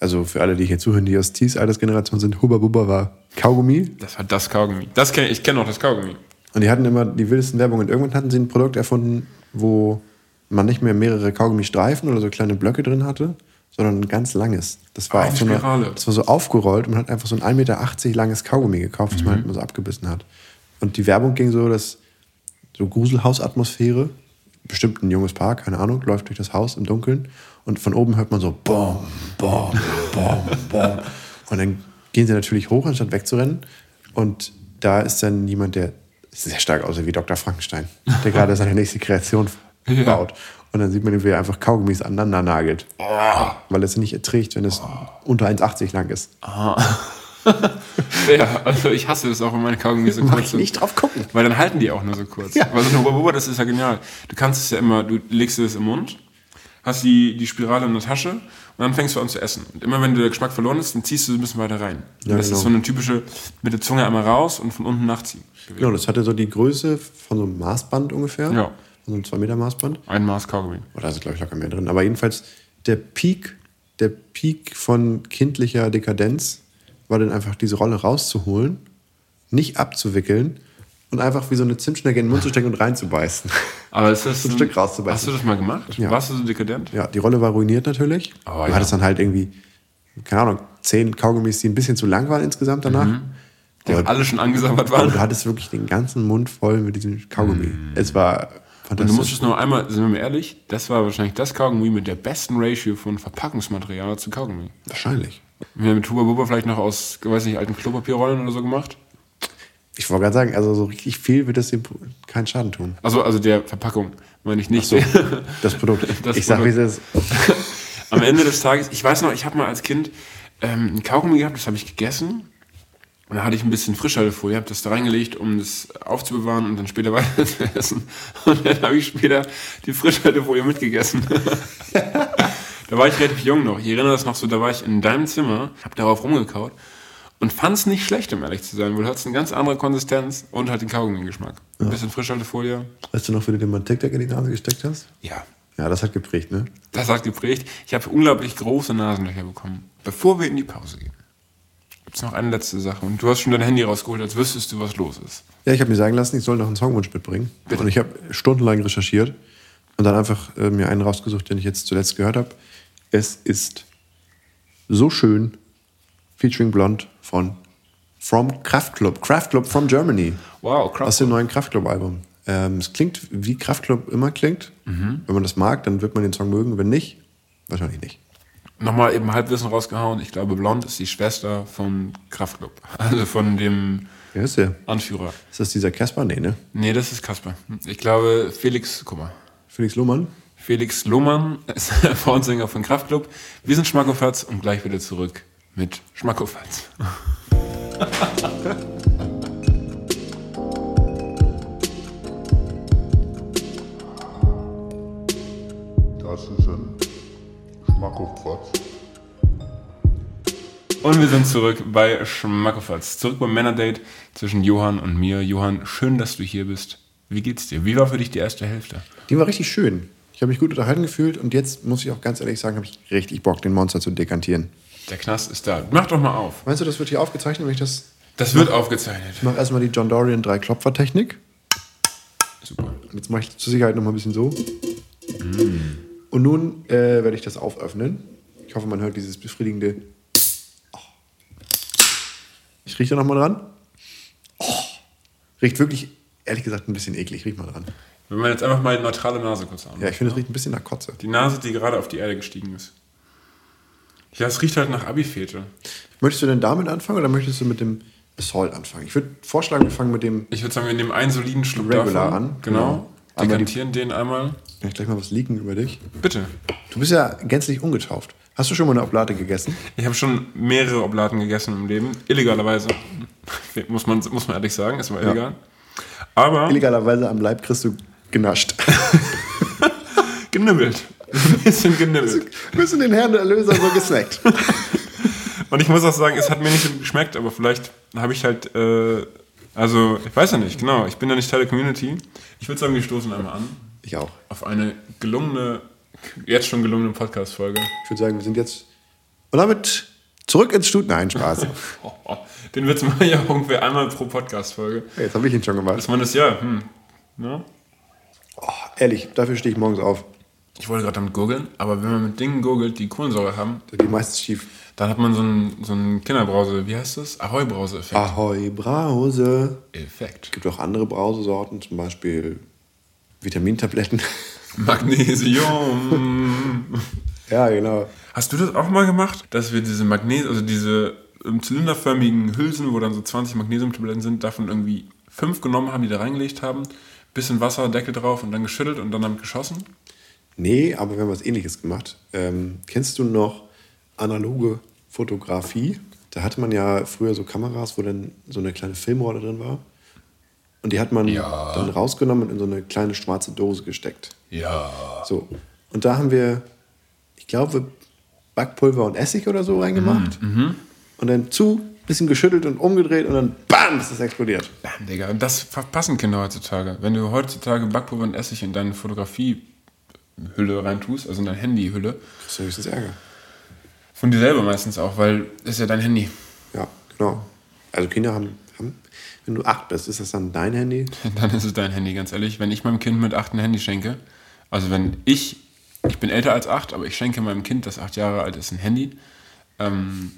Also für alle, die hier zuhören, die aus Tees Altersgeneration sind, Hubba Bubba war Kaugummi. Das war das Kaugummi. Das kenn, ich kenne auch das Kaugummi. Und die hatten immer die wildesten Werbungen. Und irgendwann hatten sie ein Produkt erfunden, wo man nicht mehr mehrere Kaugummistreifen oder so kleine Blöcke drin hatte, sondern ein ganz langes. Das war, Ah, eine so Spirale. das war so aufgerollt und man hat einfach so ein 1,80 Meter langes Kaugummi gekauft, das man Mhm. halt mal so abgebissen hat. Und die Werbung ging so, dass so Gruselhausatmosphäre, bestimmt ein junges Paar, keine Ahnung, läuft durch das Haus im Dunkeln und von oben hört man so Bom, Bom, Bom, Bom. Und dann gehen sie natürlich hoch, anstatt wegzurennen. Und da ist dann jemand, der sehr stark aussieht wie Dr. Frankenstein, der gerade seine nächste Kreation Ja. baut. Und dann sieht man, wie er einfach Kaugummis aneinander nagelt. Weil er es nicht erträgt, wenn es unter 1,80 lang ist. Ja, also ich hasse es auch, wenn meine Kaugummis so Mach kurz ich sind. nicht drauf gucken. Weil dann halten die auch nur so kurz. Ja. Weil so eine Bubba, das ist ja genial. Du kannst es ja immer, du legst es im Mund, hast die, die Spirale in der Tasche und dann fängst du an zu essen. Und immer wenn der Geschmack verloren ist, dann ziehst du ein bisschen weiter rein. Ja, das genau. ist so eine typische, mit der Zunge einmal raus und von unten nachziehen. Genau, das hatte so die Größe von so einem Maßband ungefähr. Ja. Von so einem 2 Meter Maßband. Ein Maß Kaugummi. Oder da ist, glaube ich, locker mehr drin. Aber jedenfalls, der Peak, der Peak von kindlicher Dekadenz war dann einfach diese Rolle rauszuholen, nicht abzuwickeln und einfach wie so eine Zimtschnecke in den Mund zu stecken und reinzubeißen. Aber ist das So ein Stück rauszubeißen. Hast du das mal gemacht? Ja. Warst du so dekadent? Ja, die Rolle war ruiniert natürlich. Oh, du ja. hattest dann halt irgendwie, keine Ahnung, zehn Kaugummis, die ein bisschen zu lang waren insgesamt danach. Die auch alle schon angesammelt Aber waren. du hattest wirklich den ganzen Mund voll mit diesem Kaugummi. Es war Und du fantastisch. musstest noch einmal, sind wir mal ehrlich, das war wahrscheinlich das Kaugummi mit der besten Ratio von Verpackungsmaterial zu Kaugummi. Wahrscheinlich. Wir haben mit Huba Bubba vielleicht noch aus, weiß nicht, alten Klopapierrollen oder so gemacht. Ich wollte gerade sagen, also so richtig viel wird das dem keinen Schaden tun. Also, also der Verpackung, meine ich nicht. So, das Produkt. Das ich sag, wie es ist. Am Ende des Tages, ich weiß noch, ich habe mal als Kind ähm, ein Kaugummi gehabt, das habe ich gegessen. Und da hatte ich ein bisschen Frischhaltefolie, habe das da reingelegt, um das aufzubewahren und dann später weiter zu essen. Und dann habe ich später die Frischhaltefolie mitgegessen. da war ich relativ jung noch. Ich erinnere das noch so, da war ich in deinem Zimmer, habe darauf rumgekaut und fand es nicht schlecht, um ehrlich zu sein, weil du hattest eine ganz andere Konsistenz und halt den Kaugummi-Geschmack. Ein bisschen Frischhaltefolie. Weißt du noch, wie du dir mal Tic-Tac in die Nase gesteckt hast? Ja, Ja, das hat geprägt, ne? Das hat geprägt. Ich habe unglaublich große Nasenlöcher bekommen. Bevor wir in die Pause gehen, gibt es noch eine letzte Sache. Und du hast schon dein Handy rausgeholt, als wüsstest du, was los ist. Ja, ich habe mir sagen lassen, ich soll noch einen Songwunsch mitbringen. Bitte. Und ich habe stundenlang recherchiert und dann einfach äh, mir einen rausgesucht, den ich jetzt zuletzt gehört habe. Es ist so schön, featuring Blond von From Kraftklub. Kraftklub from Germany. Wow, krass. Aus dem neuen Kraftklub-Album. Ähm, es klingt, wie Kraftklub immer klingt. Mhm. Wenn man das mag, dann wird man den Song mögen. Wenn nicht, wahrscheinlich nicht. Nochmal eben Halbwissen rausgehauen. Ich glaube, Blond ist die Schwester von Kraftklub. Also von dem Wer ist der? Anführer. Ist das dieser Casper? Nee, ne? Nee, das ist Kasper. Ich glaube, Felix, guck mal. Felix Lohmann? Felix Lohmann ist der Frontsänger von Kraftklub. Wir sind Schmackofatz und gleich wieder zurück mit Schmackofatz. Das ist ein Schmackofatz. Und wir sind zurück bei Schmackofatz. Zurück beim Männerdate zwischen Johann und mir. Johann, schön, dass du hier bist. Wie geht's dir? Wie war für dich die erste Hälfte? Die war richtig schön. Ich habe mich gut unterhalten gefühlt und jetzt muss ich auch ganz ehrlich sagen, habe ich richtig Bock, den Monster zu dekantieren. Der Knast ist da. Mach doch mal auf. Meinst du, das wird hier aufgezeichnet, wenn ich das. Das wird aufgezeichnet. Ich mache erstmal die John Dorian Drei-Klopfer-Technik. Super. Und Jetzt mache ich zur Sicherheit noch mal ein bisschen so. Und nun äh, werde ich das auföffnen. Ich hoffe, man hört dieses befriedigende. Oh. Ich rieche da noch mal dran. Oh. Riecht wirklich, ehrlich gesagt, ein bisschen eklig. Riech mal dran. Wenn man jetzt einfach mal die neutrale Nase kurz an. Ja, ich finde, es riecht ein bisschen nach Kotze. Die Nase, die gerade auf die Erde gestiegen ist. Ja, es riecht halt nach Abi-Fete. Möchtest du denn damit anfangen oder möchtest du mit dem Assault anfangen? Ich würde vorschlagen, wir fangen mit dem. Ich würde sagen, wir nehmen einen soliden Schluck Regular davon. an. Genau. Genau. Einmal die- Dekantieren den einmal. Kann ich gleich mal was leaken über dich? Bitte. Du bist ja gänzlich ungetauft. Hast du schon mal eine Oblate gegessen? Ich habe schon mehrere Oblaten gegessen im Leben. Illegalerweise. Muss man, muss man ehrlich sagen, ist mal illegal. Aber Illegalerweise am Leib kriegst du genascht. genibbelt. Ein bisschen genibbelt. Du bist in den Herrn der Erlöser so gesnackt. Und ich muss auch sagen, es hat mir nicht so geschmeckt, aber vielleicht habe ich halt, äh, Also, ich weiß ja nicht, genau. Ich bin ja nicht Teil der Community. Ich würde sagen, wir stoßen einmal an Ich auch. auf eine gelungene, jetzt schon gelungene Podcast-Folge. Ich würde sagen, wir sind jetzt. Und damit zurück ins Studio. Nein, Spaß. Oh, oh. Den Witz mache ich ja ungefähr einmal pro Podcast-Folge. Hey, jetzt habe ich ihn schon gemacht. Dass man das ja, hm, ne? Ehrlich, dafür stehe ich morgens auf. Ich wollte gerade damit gurgeln, aber wenn man mit Dingen gurgelt, die Kohlensäure haben, geht meistens schief. dann hat man so einen, so einen Kinderbrause, wie heißt das? Ahoi-Brause-Effekt. Ahoi, Brause. Effekt. Es gibt auch andere Brausesorten, zum Beispiel Vitamintabletten. Magnesium. ja, genau. Hast du das auch mal gemacht, dass wir diese Magnesium, also diese ähm, zylinderförmigen Hülsen, wo dann so 20 Magnesiumtabletten sind, davon irgendwie fünf genommen haben, die da reingelegt haben, bisschen Wasser, Deckel drauf und dann geschüttelt und dann damit geschossen? Nee, aber wir haben was ähnliches gemacht. Ähm, kennst du noch analoge Fotografie? Da hatte man ja früher so Kameras, wo dann so eine kleine Filmrolle drin war. Und die hat man Ja. dann rausgenommen und in so eine kleine schwarze Dose gesteckt. Ja. So. Und da haben wir, ich glaube, Backpulver und Essig oder so reingemacht. Und dann zu, bisschen geschüttelt und umgedreht und dann BAM, ist das explodiert. Bam, Digga, und das verpassen Kinder heutzutage. Wenn du heutzutage Backpulver und Essig in deine Fotografiehülle reintust, also in deine Handyhülle, Das ist höchstens Ärger. von dir selber meistens auch, weil ist ja dein Handy. Ja, genau. Also Kinder haben, haben, wenn du acht bist, ist das dann dein Handy? Dann ist es dein Handy, ganz ehrlich. Wenn ich meinem Kind mit acht ein Handy schenke, also wenn ich, ich bin älter als acht, aber ich schenke meinem Kind, das acht Jahre alt ist, ein Handy, ähm,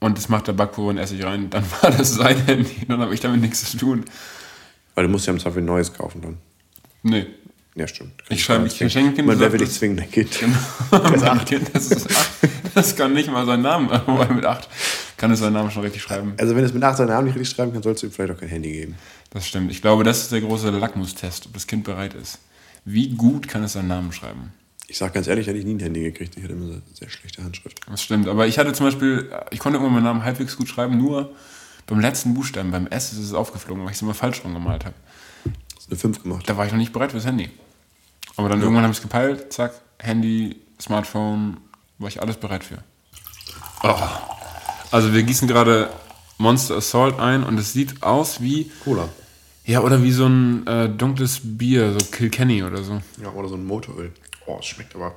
und das macht der Backpulver und Essig rein, dann war das sein Handy, dann habe ich damit nichts zu tun. Weil du musst ja im Zweifel ein neues kaufen dann. Nee. Ja, stimmt. Ich schreibe- ich zwingen. schenke Kind Man, wer will dich das- zwingen, dein Kind. Mein Kind, das ist acht. Das kann nicht mal seinen Namen, aber mit acht kann es seinen Namen schon richtig schreiben. Also wenn es mit acht seinen Namen nicht richtig schreiben kann, sollst du ihm vielleicht auch kein Handy geben. Das stimmt. Ich glaube, das ist der große Lackmustest, ob das Kind bereit ist. Wie gut kann es seinen Namen schreiben? Ich sag ganz ehrlich, hätte ich nie ein Handy gekriegt. Ich hatte immer eine sehr schlechte Handschrift. Das stimmt. Aber ich hatte zum Beispiel, ich konnte immer meinen Namen halbwegs gut schreiben, nur beim letzten Buchstaben, beim S ist es aufgeflogen, weil ich es immer falsch rumgemalt habe. Das ist eine 5 gemacht. Da war ich noch nicht bereit fürs Handy. Aber dann irgendwann habe ich es gepeilt, zack, Handy, Smartphone, war ich alles bereit für. Oh. Also wir gießen gerade Monster Assault ein und es sieht aus wie, Cola. ja, oder wie so ein äh, dunkles Bier, so Kilkenny oder so. Ja, oder so ein Motoröl. Oh, es schmeckt aber.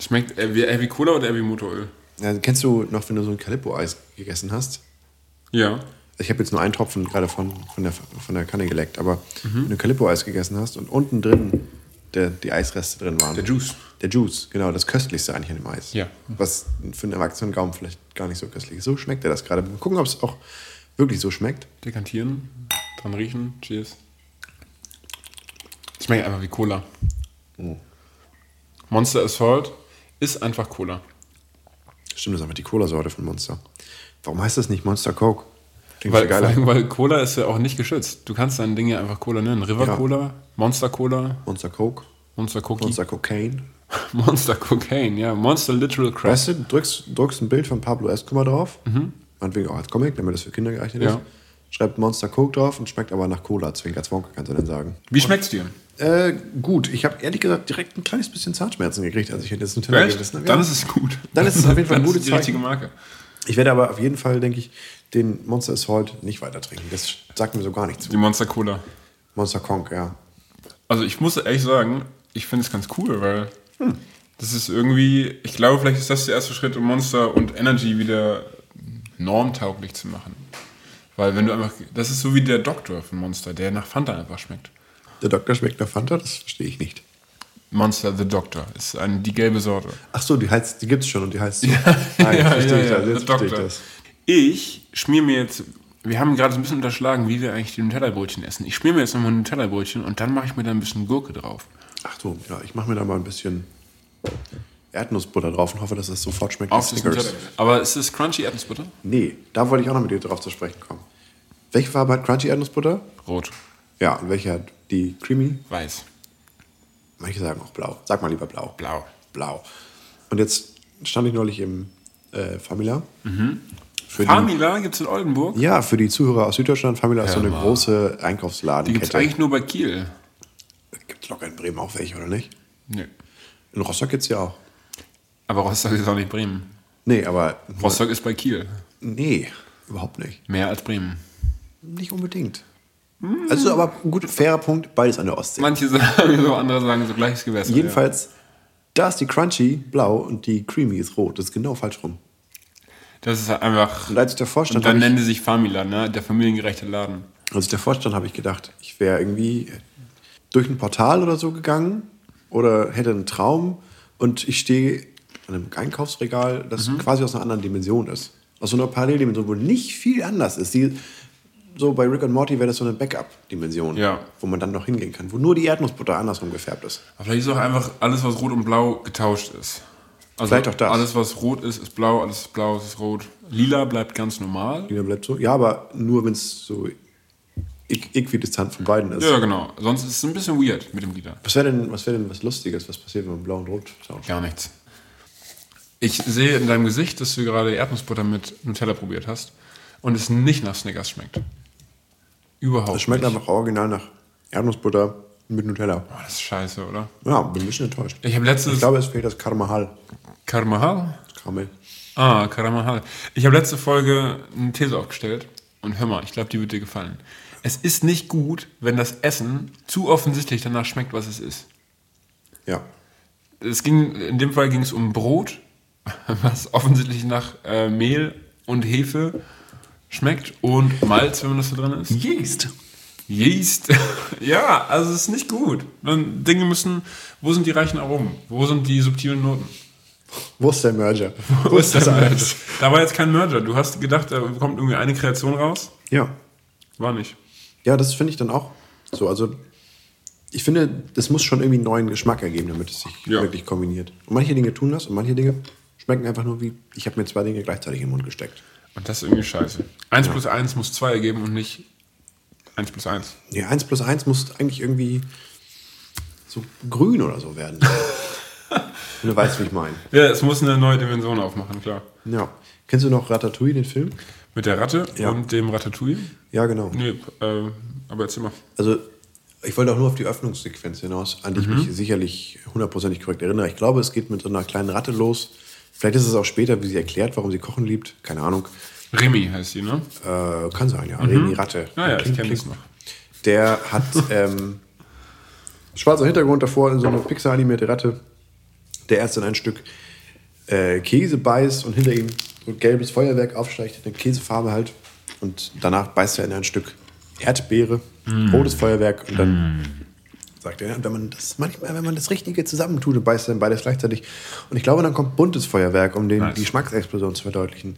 Schmeckt eher wie, eher wie Cola oder eher wie Motoröl? Ja, kennst du noch, wenn du so ein Calippo-Eis gegessen hast? Ja. Ich habe jetzt nur einen Tropfen gerade von, von, der, von der Kanne geleckt, aber wenn du Calippo-Eis gegessen hast und unten drin der, die Eisreste drin waren. Der Juice. Der Juice, genau, das Köstlichste eigentlich an dem Eis. Ja. Was für einen erwachsenen Gaumen vielleicht gar nicht so köstlich ist. So schmeckt er das gerade. Mal gucken, ob es auch wirklich so schmeckt. Dekantieren, dran riechen, cheers. Schmeckt einfach wie Cola. Monster Assault ist einfach Cola. Stimmt, das ist einfach die Cola-Sorte von Monster. Warum heißt das nicht Monster Coke? Klingt Weil, geiler. weil Cola ist ja auch nicht geschützt. Du kannst dein Ding ja einfach Cola nennen. River Ja. Cola, Monster Cola, Monster Coke, Monster Cookie, Monster Cocaine. Monster Cocaine, ja. Monster Literal Crack. Weißt du, du drückst, drückst ein Bild von Pablo Escobar drauf, meinetwegen auch als Comic, damit das für Kinder geeignet Ja. ist. Schreibt Monster Coke drauf und schmeckt aber nach Cola. Zwinker Zwonker kannst du dann sagen. Wie schmeckt's dir? Äh, gut, ich habe ehrlich gesagt direkt ein kleines bisschen Zahnschmerzen gekriegt, als ich jetzt Nutella gegessen habe. Dann ist es gut. Dann ist es auf jeden Fall ein Dann ist gutes es die richtige. Marke. Ich werde aber auf jeden Fall, denke ich, den Monster Assault nicht weiter trinken. Das sagt mir so gar nichts Die. Monster Cola. Monster Conk, ja. Also ich muss ehrlich sagen, ich finde es ganz cool, weil das ist irgendwie, ich glaube, vielleicht ist das der erste Schritt, um Monster und Energy wieder normtauglich zu machen. Weil wenn du einfach, das ist so wie der Doktor von Monster, der nach Fanta einfach schmeckt. Der Doktor schmeckt nach Fanta, das verstehe ich nicht. Monster the Doctor ist eine, die gelbe Sorte. Ach so, die, heißt, die gibt es schon und die heißt so. Nein, verstehe ich das. the Jetzt verstehe ich das. Ich schmier mir jetzt, wir haben gerade so ein bisschen unterschlagen, wie wir eigentlich die Nutella-Brötchen essen. Ich schmier mir jetzt nochmal ein Nutella-Brötchen und dann mache ich mir da ein bisschen Gurke drauf. Ach so, ja, ich mache mir da mal ein bisschen Erdnussbutter drauf und hoffe, dass es sofort schmeckt Auf wie das Snickers. Aber ist das Crunchy Erdnussbutter? Nee, da wollte ich auch noch mit dir drauf zu sprechen kommen. Welche Farbe hat Crunchy Erdnussbutter? Rot. Ja, und welche hat die Creamy? Weiß. Manche sagen auch blau. Sag mal lieber blau. Blau. Blau. Und jetzt stand ich neulich im äh, Famila. Für die, Famila gibt es in Oldenburg? ja, für die Zuhörer aus Süddeutschland, Famila ist so eine mal. große Die gibt es eigentlich nur bei Kiel. Gibt es locker in Bremen auch welche, oder nicht? Nö. In Rostock gibt es ja auch. Aber Rostock ist auch nicht Bremen. Nee, aber. Rostock ist bei Kiel. Nee, überhaupt nicht. Mehr als Bremen. Nicht unbedingt. Also, aber gut, fairer Punkt, beides an der Ostsee. Manche sagen so, andere sagen so gleiches Gewässer. Jedenfalls, da ist die Crunchy blau und die Creamy ist rot. Das ist genau falsch rum. Ja. Das ist einfach. Und als ich davor stand, Und dann nennen sie sich Famila, ne? Der familiengerechte Laden. Als ich davor stand, habe ich gedacht, ich wäre irgendwie durch ein Portal oder so gegangen oder hätte einen Traum und ich stehe an einem Einkaufsregal, das quasi aus einer anderen Dimension ist. Aus so einer Paralleldimension, wo nicht viel anders ist. Die, so bei Rick und Morty wäre das so eine Backup-Dimension, Ja. wo man dann noch hingehen kann, wo nur die Erdnussbutter andersrum gefärbt ist. Aber vielleicht ist auch einfach alles, was rot und blau getauscht ist. Also Vielleicht auch das. Alles, was rot ist, ist blau, alles blau ist, ist rot. Lila bleibt ganz normal. Lila bleibt so. Ja, aber nur wenn es so äqu- äquidistant von beiden ist. Ja, genau. Sonst ist es ein bisschen weird mit dem Lila. Was wäre denn, was wäre denn was Lustiges, was passiert, wenn man blau und rot tauscht? Gar nichts. Ich sehe in deinem Gesicht, dass du gerade Erdnussbutter mit Nutella probiert hast und es nicht nach Snickers schmeckt. Überhaupt Es schmeckt nicht. einfach original nach Erdnussbutter mit Nutella. Boah, das ist scheiße, oder? Ja, bin ein bisschen enttäuscht. Ich habe letztes... Ich glaube, es fehlt das Karamahal. Karamahal? Karamell. Ah, Karamahal. Ich habe letzte Folge eine These aufgestellt und hör mal, ich glaube, die wird dir gefallen. Es ist nicht gut, wenn das Essen zu offensichtlich danach schmeckt, was es ist. Ja. Es ging, in dem Fall ging es um Brot, was offensichtlich nach äh, Mehl und Hefe schmeckt und Malz, wenn man das da drin ist. Yeast. Yeast. ja, also es ist nicht gut. Dinge müssen, wo sind die reichen Aromen? Wo sind die subtilen Noten? Wo ist der Merger? Wo ist der das Merger? alles? Da war jetzt kein Merger. Du hast gedacht, da kommt irgendwie eine Kreation raus. Ja. War nicht. Ja, das finde ich dann auch so. Also, ich finde, das muss schon irgendwie einen neuen Geschmack ergeben, damit es sich Ja. wirklich kombiniert. Und manche Dinge tun das und manche Dinge schmecken einfach nur wie, ich habe mir zwei Dinge gleichzeitig im Mund gesteckt. Und das ist irgendwie scheiße. 1 plus 1 muss 2 ergeben und nicht 1 plus 1. Nee, 1 plus 1 muss eigentlich irgendwie so grün oder so werden. du weißt, wie ich meine. Ja, es muss eine neue Dimension aufmachen, klar. Ja. Kennst du noch Ratatouille, den Film? Mit der Ratte Ja. und dem Ratatouille? Ja, genau. Nee, äh, aber erzähl mal. Also, ich wollte auch nur auf die Öffnungssequenz hinaus, an die ich mich sicherlich hundertprozentig korrekt erinnere. Ich glaube, es geht mit so einer kleinen Ratte los. Vielleicht ist es auch später, wie sie erklärt, warum sie kochen liebt. Keine Ahnung. Remy heißt sie, ne? Äh, kann sein, ja. Remy Ratte. Ah ja, ich kenne das noch. Der hat ähm, schwarzer Hintergrund davor, so eine Pixar-animierte Ratte, der erst in ein Stück äh, Käse beißt und hinter ihm so ein gelbes Feuerwerk aufsteigt, eine Käsefarbe halt. Und danach beißt er in ein Stück Erdbeere, rotes Feuerwerk und dann sagt er, wenn man das manchmal, wenn man das Richtige zusammentut, dann beißt dann beides gleichzeitig. Und ich glaube, dann kommt buntes Feuerwerk, um den, Nice. die Geschmacksexplosion zu verdeutlichen.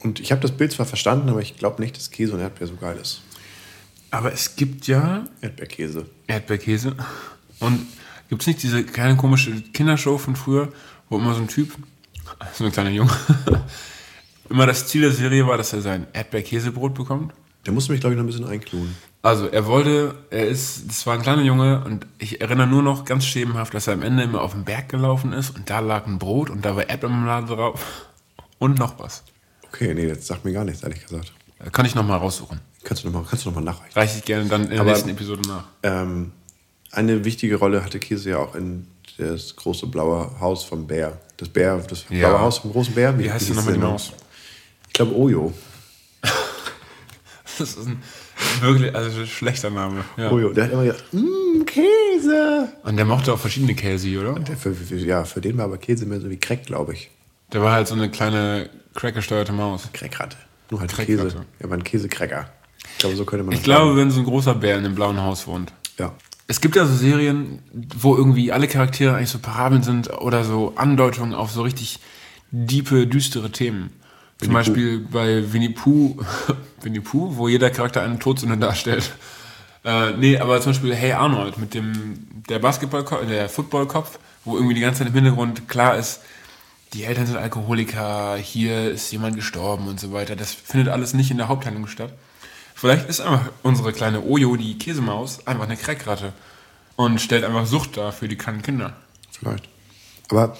Und ich habe das Bild zwar verstanden, aber ich glaube nicht, dass Käse und Erdbeer so geil ist. Aber es gibt ja Erdbeerkäse. Erdbeerkäse. Und gibt es nicht diese kleine komische Kindershow von früher, wo immer so ein Typ, so ein kleiner Junge, immer das Ziel der Serie war, dass er sein Erdbeerkäsebrot bekommt? Der musste mich, glaube ich, noch ein bisschen einkluhen. Also, er wollte, er ist, das war ein kleiner Junge und ich erinnere nur noch ganz schemenhaft, dass er am Ende immer auf den Berg gelaufen ist und da lag ein Brot und da war Erdbeermarmelade drauf und noch was. Okay, nee, das sagt mir gar nichts, ehrlich gesagt. Äh, Kann ich nochmal raussuchen. Kannst du nochmal noch mal nachreichen. Reiche ich gerne dann in der Aber- nächsten Episode nach. Ähm, eine wichtige Rolle hatte Käse ja auch in das große blaue Haus vom Bär. Das Bär, das Ja. blaue Haus vom großen Bär. Wie heißt denn hieß nochmal die Maus? Ich glaube Ojo. Das ist ein wirklich, also ein schlechter Name. Ja. Ojo. Der hat immer gesagt, mmm, Käse. Und der mochte auch verschiedene Käse, oder? Der für, für, ja, für den war aber Käse mehr so wie Crack, glaube ich. Der war halt so eine kleine crackgesteuerte Maus. Crackratte. Nur halt Crackratte. Käse. Er war ein Käsecracker. Ich glaube, so könnte man Ich glaube, sagen. wenn so ein großer Bär in einem blauen Haus wohnt. Ja. Es gibt ja so Serien, wo irgendwie alle Charaktere eigentlich so Parabeln sind oder so Andeutungen auf so richtig diepe, düstere Themen. Zum Beispiel bei Winnie Pooh, Winnie Pooh, wo jeder Charakter eine Todsünde darstellt. Äh, nee, aber zum Beispiel Hey Arnold mit dem der Basketballkopf, der Footballkopf, wo irgendwie die ganze Zeit im Hintergrund klar ist, die Eltern sind Alkoholiker, hier ist jemand gestorben und so weiter. Das findet alles nicht in der Haupthandlung statt. Vielleicht ist einfach unsere kleine Ojo, die Käsemaus, einfach eine Crackratte und stellt einfach Sucht dar für die kleinen Kinder. Vielleicht. Aber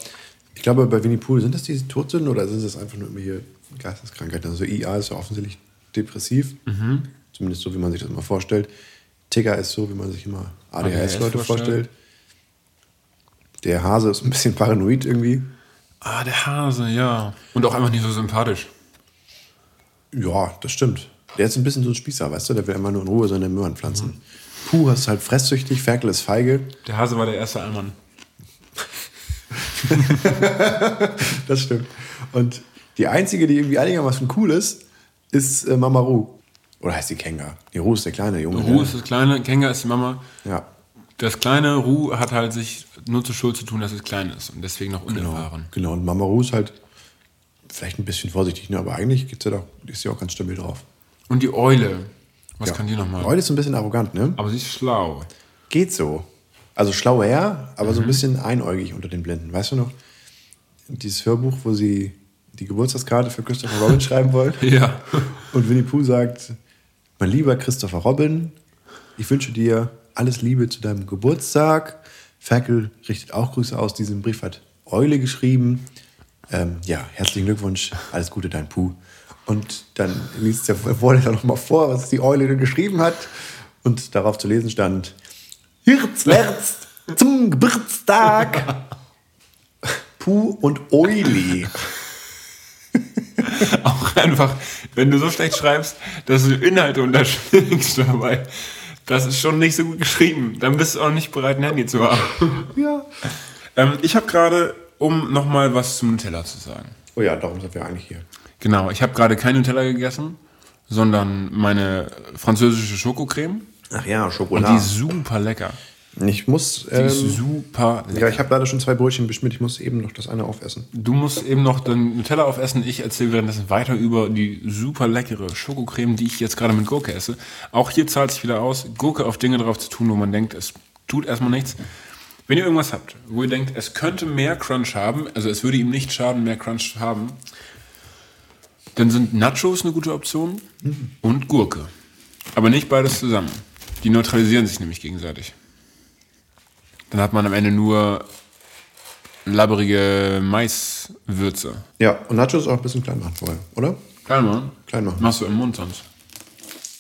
ich glaube, bei Winnie Pooh, sind das diese Todsünden oder sind das einfach nur irgendwelche Geisteskrankheiten? Also IA ist ja offensichtlich depressiv. Mhm. Zumindest so, wie man sich das immer vorstellt. Tigger ist so, wie man sich immer ADHS-Leute ADHS vorstellt. Der Hase ist ein bisschen paranoid irgendwie. Ah, der Hase, ja. Und auch einfach nicht so sympathisch. Ja, das stimmt. Der ist ein bisschen so ein Spießer, weißt du? Der will immer nur in Ruhe seine Möhren pflanzen. Puh, ist halt fresssüchtig, Ferkel ist feige. Der Hase war der erste Allmann. Das stimmt. Und die einzige, die irgendwie einigermaßen cool ist, ist äh, Mama Ru. Oder heißt die Kenga? Die Ru ist der kleine Junge. Ruh der- ist das Kleine, Kenga ist die Mama. Ja, Das kleine Ruh hat halt sich nur zur Schuld zu tun, dass es klein ist und deswegen noch genau. unerfahren. Genau, und Mama Ru ist halt vielleicht ein bisschen vorsichtig, ne? aber eigentlich geht's ja doch, ist sie auch ganz stabil drauf. Und die Eule. Was ja. kann die nochmal? Heute ist ein bisschen arrogant, ne? Aber sie ist schlau. Geht so. Also schlau her, aber Mhm. so ein bisschen einäugig unter den Blinden. Weißt du noch? Dieses Hörbuch, wo sie die Geburtstagskarte für Christopher Robin schreiben wollen. Ja. Und Winnie Pooh sagt: Mein lieber Christopher Robin, ich wünsche dir alles Liebe zu deinem Geburtstag. Ferkel richtet auch Grüße aus. Diesen Brief hat Eule geschrieben. Ähm, ja, herzlichen Glückwunsch, alles Gute, dein Pooh. Und dann liest der Vorleser noch nochmal vor, was die Eule denn geschrieben hat. Und darauf zu lesen stand: Hirz, Lerz, zum Geburtstag. Puh und Euli. Auch einfach, wenn du so schlecht schreibst, dass du Inhalte unterschlägst dabei. Das ist schon nicht so gut geschrieben. Dann bist du auch nicht bereit, ein Handy zu haben. Ja. Ähm, ich habe gerade, um nochmal was zum Nutella zu sagen. Oh ja, darum sind wir eigentlich hier. Genau, ich habe gerade kein Nutella gegessen, sondern meine französische Schokocreme. Ach ja, Und Schokolade. die ist super lecker. Ich muss. Die ist Ähm, super lecker. ja, ich habe leider schon zwei Brötchen beschmiert. Ich muss eben noch das eine aufessen. Du musst eben noch den Nutella aufessen. Ich erzähle währenddessen weiter über die super leckere Schokocreme, die ich jetzt gerade mit Gurke esse. Auch hier zahlt sich wieder aus, Gurke auf Dinge drauf zu tun, wo man denkt, es tut erstmal nichts. Wenn ihr irgendwas habt, wo ihr denkt, es könnte mehr Crunch haben, also es würde ihm nicht schaden, mehr Crunch zu haben, dann sind Nachos eine gute Option und Gurke. Aber nicht beides zusammen. Die neutralisieren sich nämlich gegenseitig. Dann hat man am Ende nur labberige Maiswürze. Ja, und Nachos auch ein bisschen klein machen vorher, oder? Klein machen? Klein machen. Machst du im Mund sonst.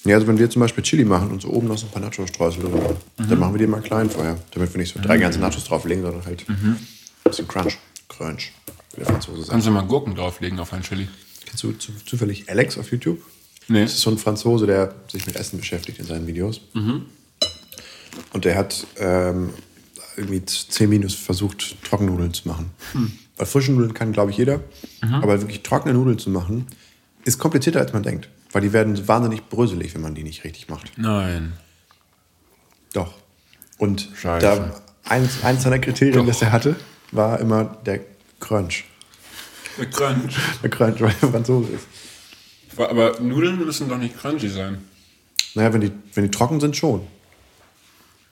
Ja, also wenn wir zum Beispiel Chili machen und so oben noch so ein paar Nachos-Streusel drüber, dann machen wir die mal klein vorher. Damit wir nicht so drei ganze Nachos drauflegen, sondern halt ein bisschen Crunch. Crunch. Wie der Franzose sagt. Kannst du mal Gurken drauflegen auf ein Chili? Kennst du zu, zufällig Alex auf YouTube? Nee. Das ist so ein Franzose, der sich mit Essen beschäftigt in seinen Videos. Und der hat ähm, irgendwie 10 Minus versucht, Trockennudeln zu machen. Weil frische Nudeln kann, glaube ich, jeder. Aber wirklich trockene Nudeln zu machen, ist komplizierter, als man denkt. Weil die werden wahnsinnig bröselig, wenn man die nicht richtig macht. Nein. Doch. Und Scheiße. da eins, eins seiner Kriterien, Doch. das er hatte, war immer der Crunch. Mit Crunch. Der Crunch, weil er Franzose ist. Aber Nudeln müssen doch nicht crunchy sein. Naja, wenn die, wenn die trocken sind, schon.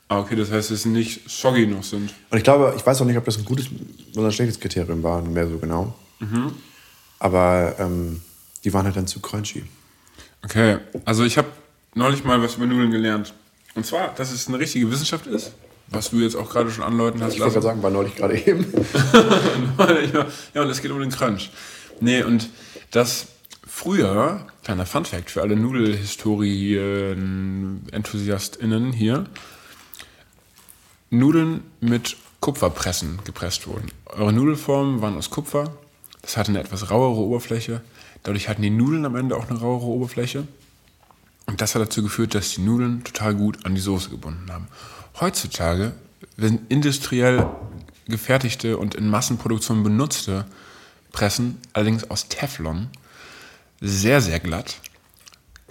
Ah, okay, das heißt, dass sie nicht soggy noch sind. Und ich glaube, ich weiß auch nicht, ob das ein gutes oder ein schlechtes Kriterium war, mehr so genau. Aber ähm, die waren halt dann zu crunchy. Okay, also ich habe neulich mal was über Nudeln gelernt. Und zwar, dass es eine richtige Wissenschaft ist, was du jetzt auch gerade schon anläuten hast Ich wollte gerade sagen, war neulich gerade eben. ja, ja, und es geht um den Crunch. Nee, und das früher, kleiner Funfact für alle Nudelhistorien-EnthusiastInnen hier, Nudeln mit Kupferpressen gepresst wurden. Eure Nudelformen waren aus Kupfer, das hatte eine etwas rauere Oberfläche, dadurch hatten die Nudeln am Ende auch eine rauere Oberfläche. Und das hat dazu geführt, dass die Nudeln total gut an die Soße gebunden haben. Heutzutage werden industriell gefertigte und in Massenproduktion benutzte Pressen, allerdings aus Teflon, sehr, sehr glatt.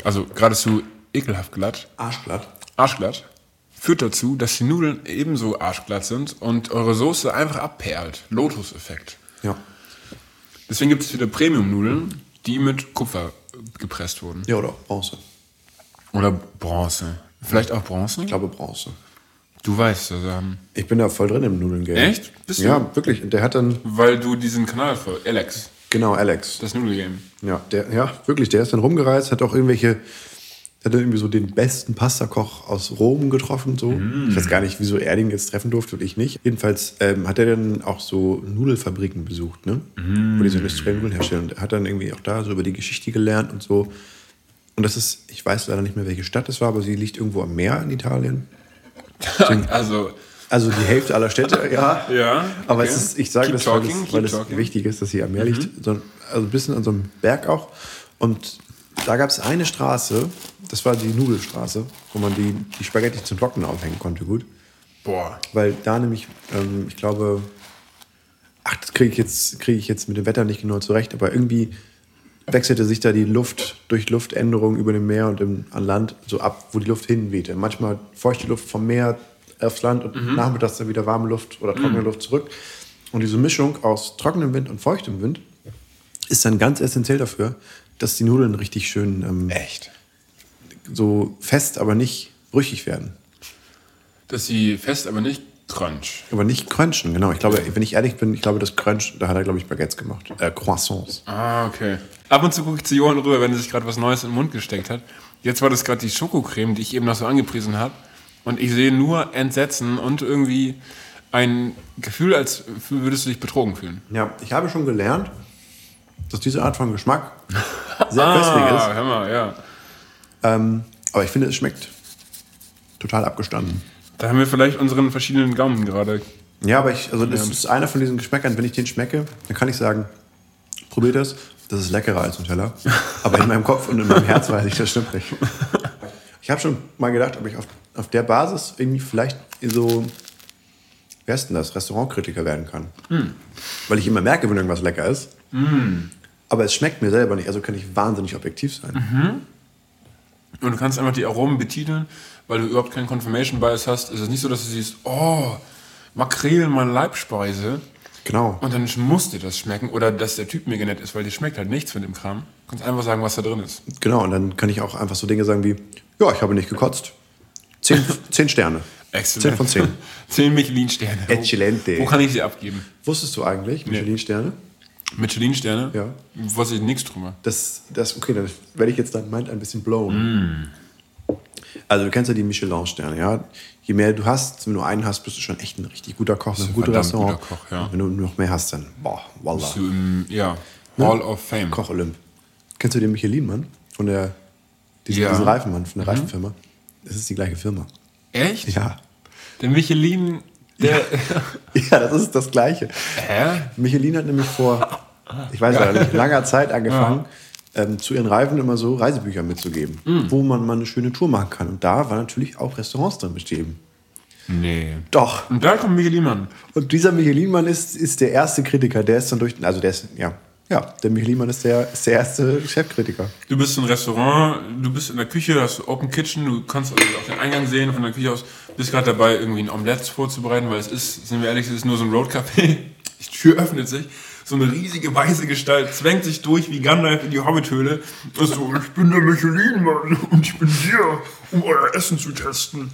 Also geradezu ekelhaft glatt, Arschglatt. arschglatt. Führt dazu, dass die Nudeln ebenso arschglatt sind und eure Soße einfach abperlt. Lotus-Effekt. Ja. Deswegen gibt es wieder Premium-Nudeln, die mit Kupfer gepresst wurden. Ja, oder Bronze. Oder Bronze. Vielleicht auch Bronze? Ich glaube Bronze. Du weißt das, ähm, Ich bin da voll drin im Nudeln-Game. Echt? Bist du? Ja, wirklich. Und der hat dann, weil du diesen Kanal folgst. Alex, genau, Alex. das Nudelgame. Ja, der, ja, wirklich. Der ist dann rumgereist, hat auch irgendwelche, hat dann irgendwie so den besten Pastakoch aus Rom getroffen. So. Mm. Ich weiß gar nicht, wieso er den jetzt treffen durfte und ich nicht. Jedenfalls ähm, hat er dann auch so Nudelfabriken besucht, ne? Mm. Wo die so industrielle Nudeln herstellen. Und er hat dann irgendwie auch da so über die Geschichte gelernt und so. Und das ist, ich weiß leider nicht mehr, welche Stadt es war, aber sie liegt irgendwo am Meer in Italien. also, Also die Hälfte aller Städte, ja. Ja, Aber okay. es ist, ich sage Keep das, weil talking, es, keep weil es. Mhm. wichtig ist, dass sie am Meer liegt. So, also ein bisschen an so einem Berg auch. Und Da gab es eine Straße, das war die Nudelstraße, wo man die, die Spaghetti zum Trocknen aufhängen konnte, gut. Boah. Weil da nämlich, ähm, ich glaube, ach, das kriege ich, jetzt- krieg ich jetzt mit dem Wetter nicht genau zurecht, aber irgendwie wechselte sich da die Luft durch Luftänderungen über dem Meer und im, an Land so ab, wo die Luft hinwehte. Manchmal feuchte Luft vom Meer aufs Land und nachmittags dann wieder warme Luft oder trockene Luft zurück. Und diese Mischung aus trockenem Wind und feuchtem Wind ist dann ganz essentiell dafür, dass die Nudeln richtig schön ähm, Echt? So fest, aber nicht brüchig werden. Dass sie fest, aber nicht crunch. Aber nicht crunchen, genau. Ich glaube, wenn ich ehrlich bin, ich glaube, das Crunch, da hat er, glaube ich, Baguettes gemacht. Äh, Croissants. Ah, okay. Ab und zu gucke ich zu Johann rüber, wenn er sich gerade was Neues in den Mund gesteckt hat. Jetzt war das gerade die Schokocreme, die ich eben noch so angepriesen habe. Und ich sehe nur Entsetzen und irgendwie ein Gefühl, als würdest du dich betrogen fühlen. Ja, ich habe schon gelernt, dass diese Art von Geschmack sehr köstlich Ah, ist. hör mal, ja. Ähm, aber ich finde, es schmeckt total abgestanden. Da haben wir vielleicht unseren verschiedenen Gaumen gerade. Ja, aber ich, also das ist einer von diesen Geschmäckern, wenn ich den schmecke, dann kann ich sagen, probiert das, das ist leckerer als Nutella. Aber in meinem Kopf und in meinem Herz weiß ich, das stimmt nicht. Ich habe schon mal gedacht, ob ich auf, auf der Basis irgendwie vielleicht so, wer ist denn das, Restaurantkritiker werden kann. Weil ich immer merke, wenn irgendwas lecker ist. Aber es schmeckt mir selber nicht, also kann ich wahnsinnig objektiv sein. Und du kannst einfach die Aromen betiteln, weil du überhaupt keinen Confirmation Bias hast. Es ist nicht so, dass du siehst, oh, Makrelen, meine Leibspeise. Genau. Und dann muss dir das schmecken. Oder dass der Typ mega nett ist, weil dir schmeckt halt nichts von dem Kram. Du kannst einfach sagen, was da drin ist. Genau, und dann kann ich auch einfach so Dinge sagen wie, ja, ich habe nicht gekotzt. Zehn, zehn Sterne. Zehn von zehn. Zehn Michelin-Sterne. Wo- Exzellente. Wo kann ich sie abgeben? Wusstest du eigentlich, Michelin-Sterne? Michelin-Sterne? Ja. Was ich nichts drüber. Das, das, okay, dann werde ich jetzt dein Mind ein bisschen blown. Mm. Also du kennst ja die Michelin-Sterne, ja. Je mehr du hast, wenn du einen hast, bist du schon echt ein richtig guter Koch, ein guter Restaurant. guter Koch, ja. Wenn du noch mehr hast, dann, boah, wallah. Bist du im, ja, Hall of Fame. Koch Olymp. Kennst du den Michelin-Mann? Von der, diesen, Ja. Mhm. diesen Reifenmann, von der Reifenfirma? Das ist die gleiche Firma. Echt? Ja. Der Michelin, der. Ja, das ist das Gleiche. Hä? Michelin hat nämlich vor, ich weiß ja nicht, langer Zeit angefangen, ähm, zu ihren Reifen immer so Reisebücher mitzugeben, Mm. wo man mal eine schöne Tour machen kann. Und da war natürlich auch Restaurants drin beschrieben. Nee. Doch. Und da kommt Michelin Mann. Und dieser Michelin-Mann ist, ist der erste Kritiker, der ist dann durch, also der ist, ja, ja, der Michelin-Mann ist der, ist der erste Chefkritiker. Du bist ein Restaurant, du bist in der Küche, hast Open Kitchen, du kannst also auch den Eingang sehen von der Küche aus, bist gerade dabei, irgendwie ein Omelette vorzubereiten, weil es ist, sind wir ehrlich, es ist nur so ein Roadcafé. Die Tür öffnet sich, so eine riesige weiße Gestalt zwängt sich durch wie Gandalf in die Hobbithöhle und so, ich bin der Michelin-Mann und ich bin hier, um euer Essen zu testen.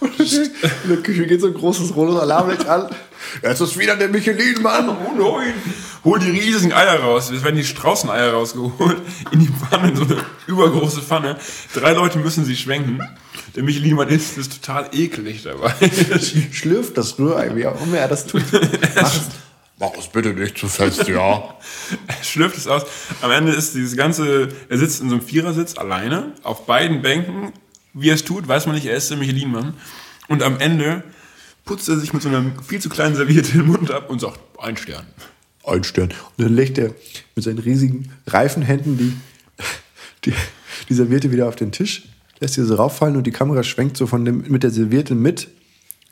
In der Küche geht so ein großes rotes Alarmlicht an. Jetzt ist wieder der Michelin-Mann. Oh nein! Hol die riesigen Eier raus. Es werden die Straußeneier rausgeholt. In die Pfanne, in so eine übergroße Pfanne. Drei Leute müssen sie schwenken. Der Michelin-Mann ist, ist total eklig dabei. Schlürft das Rührei, wie auch immer er das tut. Mach es bitte nicht zu fest, ja. Er schlürft es aus. Am Ende ist dieses ganze, er sitzt in so einem Vierersitz alleine, auf beiden Bänken. Wie er es tut, weiß man nicht, er ist der Michelin-Mann. Und am Ende putzt er sich mit so einer viel zu kleinen Serviette den Mund ab und sagt, ein Stern. Ein Stern. Und dann legt er mit seinen riesigen Reifenhänden die, die, die Serviette wieder auf den Tisch, lässt sie so rauffallen und die Kamera schwenkt so von dem, mit der Serviette mit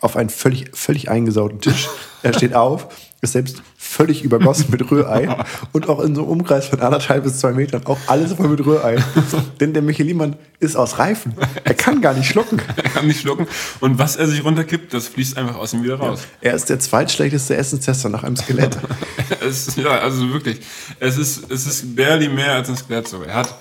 auf einen völlig, völlig eingesauten Tisch. Er steht auf, ist selbst völlig übergossen mit Rührei und auch in so einem Umkreis von anderthalb bis zwei Metern auch alles voll mit Rührei. Denn der Michelin-Mann ist aus Reifen. Er kann gar nicht schlucken. Er kann nicht schlucken. Und was er sich runterkippt, das fließt einfach aus ihm wieder raus. Er ist der zweitschlechteste Essenstester nach einem Skelett. Es, ja, also wirklich. Es ist, es ist barely mehr als ein Skelett. So. Er, hat,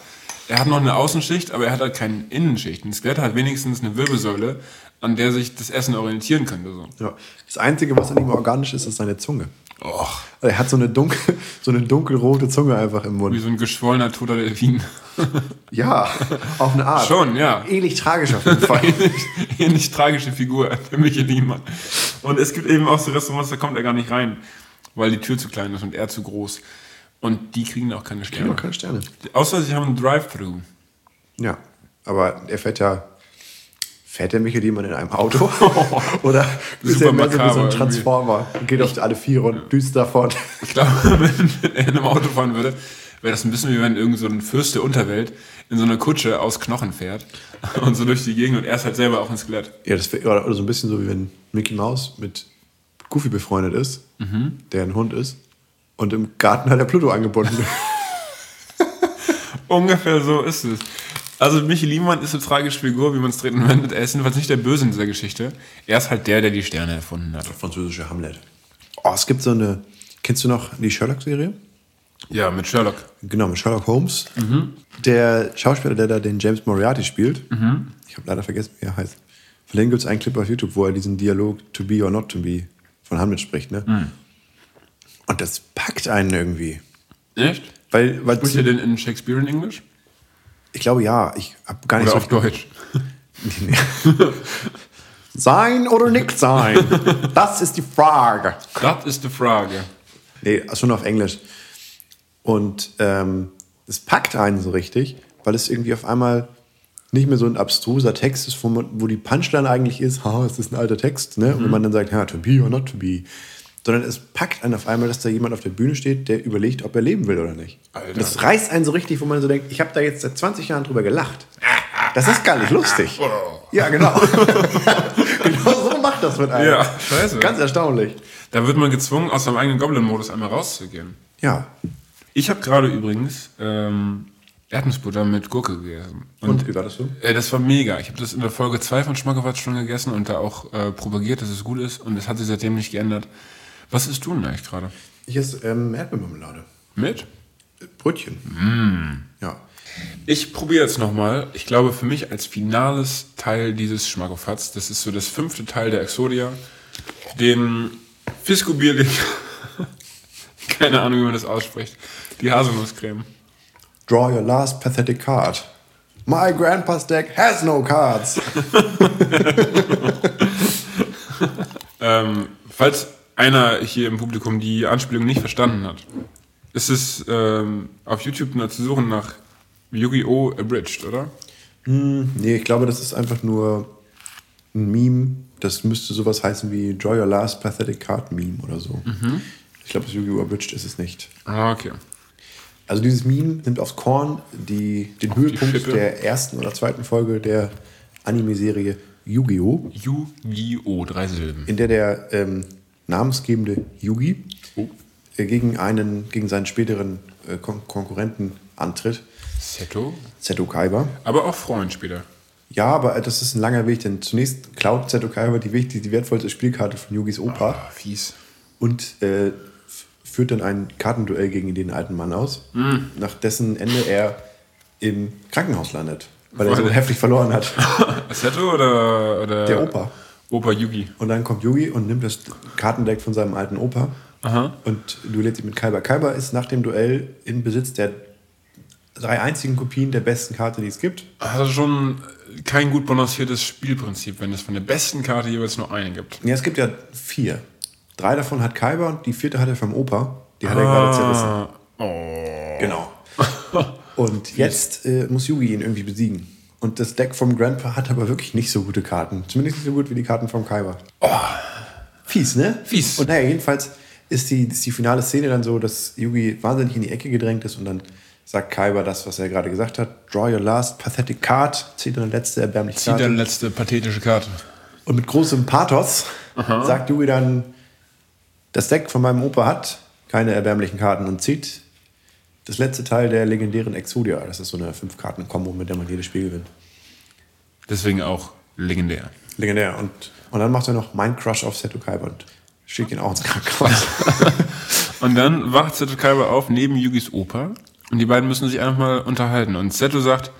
er hat noch eine Außenschicht, aber er hat halt keine Innenschicht. Ein Skelett hat wenigstens eine Wirbelsäule, an der sich das Essen orientieren könnte. So. Ja. Das Einzige, was an ihm organisch ist, ist seine Zunge. Och, Also Er hat so eine, dunkel, so eine dunkelrote Zunge einfach im wie Mund. so ein geschwollener toter Delfin. Ja, auf eine Art. Schon, ja. Ähnlich tragisch auf jeden Fall. ähnlich, ähnlich tragische Figur, der Michelin-Mann. Und es gibt eben auch so Restaurants, da kommt er gar nicht rein, weil die Tür zu klein ist und er zu groß. Und die kriegen auch keine Sterne. keine Sterne. Außer sie haben einen Drive-Thru. Ja, aber er fährt ja. Fährt der Michelin in einem Auto? Oder ist er mehr so wie so ein Transformer? Und geht auf alle Viere und düst davon. Ich glaube, wenn er in einem Auto fahren würde, wäre das ein bisschen wie wenn irgend so ein Fürst der Unterwelt in so einer Kutsche aus Knochen fährt und so durch die Gegend und er ist halt selber auch ein Skelett. Ja, das wär, oder, oder so ein bisschen so, wie wenn Mickey Mouse mit Goofy befreundet ist, der ein Hund ist. Und im Garten hat er Pluto angebunden. Ungefähr so ist es. Also Michi Liemann ist eine tragische Figur, wie man es treten wendet. Er ist jedenfalls nicht der Böse in dieser Geschichte. Er ist halt der, der die Sterne erfunden hat. Französische Hamlet. Oh, es gibt so eine. Kennst du noch die Sherlock-Serie? Ja, mit Sherlock. Genau, mit Sherlock Holmes. Der Schauspieler, der da den James Moriarty spielt, ich habe leider vergessen, wie er heißt. Von dem gibt es einen Clip auf YouTube, wo er diesen Dialog To Be or Not to Be von Hamlet spricht. Ne? Und das packt einen irgendwie. Echt? Weil, weil Spricht er denn in Shakespeare in Englisch? Ich glaube ja, ich habe gar nicht Oder so auf Deutsch? Sein oder nicht sein? Das ist die Frage. Das ist die Frage. Nee, schon auf Englisch. Und ähm, es packt einen so richtig, weil es irgendwie auf einmal nicht mehr so ein abstruser Text ist, wo, man, wo die Punchline eigentlich ist, ha, es ist ein alter Text, ne? Und wenn man dann sagt, ja, to be or not to be. Sondern es packt einen auf einmal, dass da jemand auf der Bühne steht, der überlegt, ob er leben will oder nicht. Alter. Und das reißt einen so richtig, wo man so denkt, ich habe da jetzt seit 20 Jahren drüber gelacht. Das ist gar nicht lustig. Ja, genau. genau so macht das mit einem. Ja, scheiße. Ganz erstaunlich. Da wird man gezwungen, aus seinem eigenen Goblin-Modus einmal rauszugehen. Ja. Ich habe gerade übrigens ähm, Erdnussbutter mit Gurke gegessen. Und wie war das so? Äh, das war mega. Ich habe das in der Folge 2 von Schmackofatz schon gegessen und da auch äh, propagiert, dass es gut ist. Und es hat sich seitdem nicht geändert. Was isst du denn eigentlich gerade? Ich esse ähm, Erdbeermarmelade. Mit? Brötchen. Ja. Ich probiere jetzt nochmal. Ich glaube, für mich als finales Teil dieses Schmackofatz, das ist so das fünfte Teil der Exodia, den Fisco Bierlich, keine Ahnung, wie man das ausspricht, die Haselnusscreme. Draw your last pathetic card. My grandpa's deck has no cards. Ähm, falls einer hier im Publikum die Anspielung nicht verstanden hat, ist es ähm, auf YouTube nur zu suchen nach Yu-Gi-Oh! Abridged, oder? nee, ich glaube, das ist einfach nur ein Meme. Das müsste sowas heißen wie Draw your last pathetic card Meme oder so. Ich glaube, das Yu-Gi-Oh! Abridged ist es nicht. Ah, okay. Also dieses Meme nimmt aufs Korn die, den Höhepunkt Schippe. der ersten oder zweiten Folge der Anime-Serie Yu-Gi-Oh! Yu-Gi-Oh! Drei Silben. in der der ähm, namensgebende Yugi Oh. äh, gegen einen, gegen seinen späteren äh, Kon Konkurrenten antritt, Seto. Zeto Kaiba. Aber auch Freund später. Ja, aber äh, das ist ein langer Weg, denn zunächst klaut Zeto Kaiba die, wichtig, die wertvollste Spielkarte von Yugis Opa Ah, fies. und äh, führt dann ein Kartenduell gegen den alten Mann aus, Hm. nach dessen Ende er im Krankenhaus landet, weil er so Weil- heftig verloren hat. Seto oder, oder. Der Opa. Opa Yugi. Und dann kommt Yugi und nimmt das Kartendeck von seinem alten Opa Aha. und duelliert sich mit Kaiba. Kaiba ist nach dem Duell in Besitz der drei einzigen Kopien der besten Karte, die es gibt. Also schon kein gut balanciertes Spielprinzip, wenn es von der besten Karte jeweils nur eine gibt. Ja, es gibt ja vier. Drei davon hat Kaiba und die vierte hat er vom Opa. Die hat er gerade zerrissen. Ah, oh. Genau. Und jetzt äh, muss Yugi ihn irgendwie besiegen. Und das Deck vom Grandpa hat aber wirklich nicht so gute Karten. Zumindest nicht so gut wie die Karten vom Kaiba. Fies, ne? Fies. Und naja, jedenfalls ist die, ist die finale Szene dann so, dass Yugi wahnsinnig in die Ecke gedrängt ist und dann sagt Kaiba das, was er gerade gesagt hat. Draw your last pathetic card. Zieht eine letzte erbärmliche Zieht Karte. deine letzte pathetische Karte. Und mit großem Pathos sagt Yugi dann, das Deck von meinem Opa hat keine erbärmlichen Karten und zieht das letzte Teil der legendären Exodia. Das ist so eine Fünf-Karten-Kombo, mit der man jedes Spiel gewinnt. Deswegen auch legendär. Legendär. Und, und dann macht er noch Mein Crush auf Seto Kaiba und schickt ihn auch ins Krankenhaus. Und dann wacht Seto Kaiba auf neben Yugis Opa und die beiden müssen sich einfach mal unterhalten. Und Seto sagt,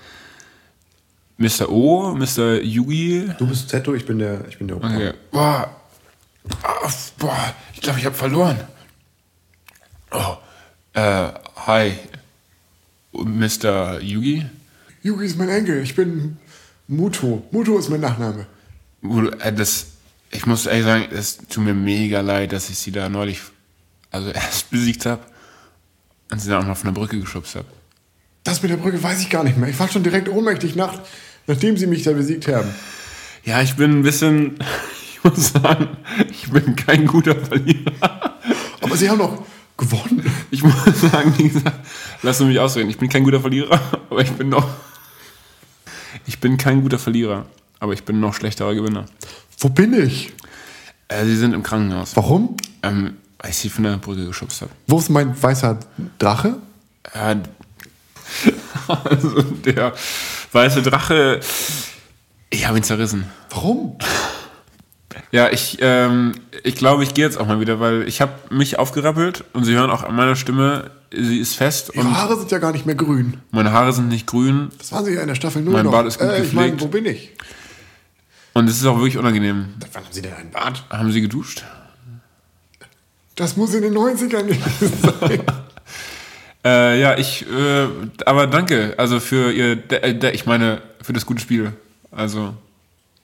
Mr. O, Mr. Yugi. du bist Seto, ich bin der, ich bin der Opa. Okay. Boah. Ah, boah, ich glaube, ich habe verloren. Oh. Äh, hi. Mr. Yugi? Yugi ist mein Enkel, ich bin Muto. Muto ist mein Nachname. Äh, Das, ich muss ehrlich sagen, es tut mir mega leid, dass ich sie da neulich, also erst besiegt habe und sie dann auch noch von der Brücke geschubst habe. Das mit der Brücke weiß ich gar nicht mehr. Ich war schon direkt ohnmächtig, nach, nachdem sie mich da besiegt haben. Ja, ich bin ein bisschen, ich muss sagen, ich bin kein guter Verlierer. Aber sie haben doch gewonnen. Ich muss sagen, wie gesagt, lass mich ausreden. Ich bin kein guter Verlierer, aber ich bin noch. Ich bin kein guter Verlierer, aber ich bin noch schlechterer Gewinner. Wo bin ich? Äh, sie sind im Krankenhaus. Warum? Ähm, weil ich sie von der Brücke geschubst habe. Wo ist mein weißer Drache? Äh, also der weiße Drache. Ich habe ihn zerrissen. Warum? Ja, ich, ähm, ich glaube, ich gehe jetzt auch mal wieder, weil ich habe mich aufgerappelt und Sie hören auch an meiner Stimme, sie ist fest Ihre und Haare sind ja gar nicht mehr grün. meine Haare sind nicht grün Das waren sie ja in der Staffel 0 Mein noch. Bart ist gut äh, Ich meine, gepflegt. wo bin ich? und es ist auch wirklich unangenehm. Wann haben sie denn einen Bart? Haben Sie geduscht? Das muss in den 90ern gewesen sein. Äh, ja, ich, äh, aber danke, also für Ihr, ich meine, für das gute Spiel. Also,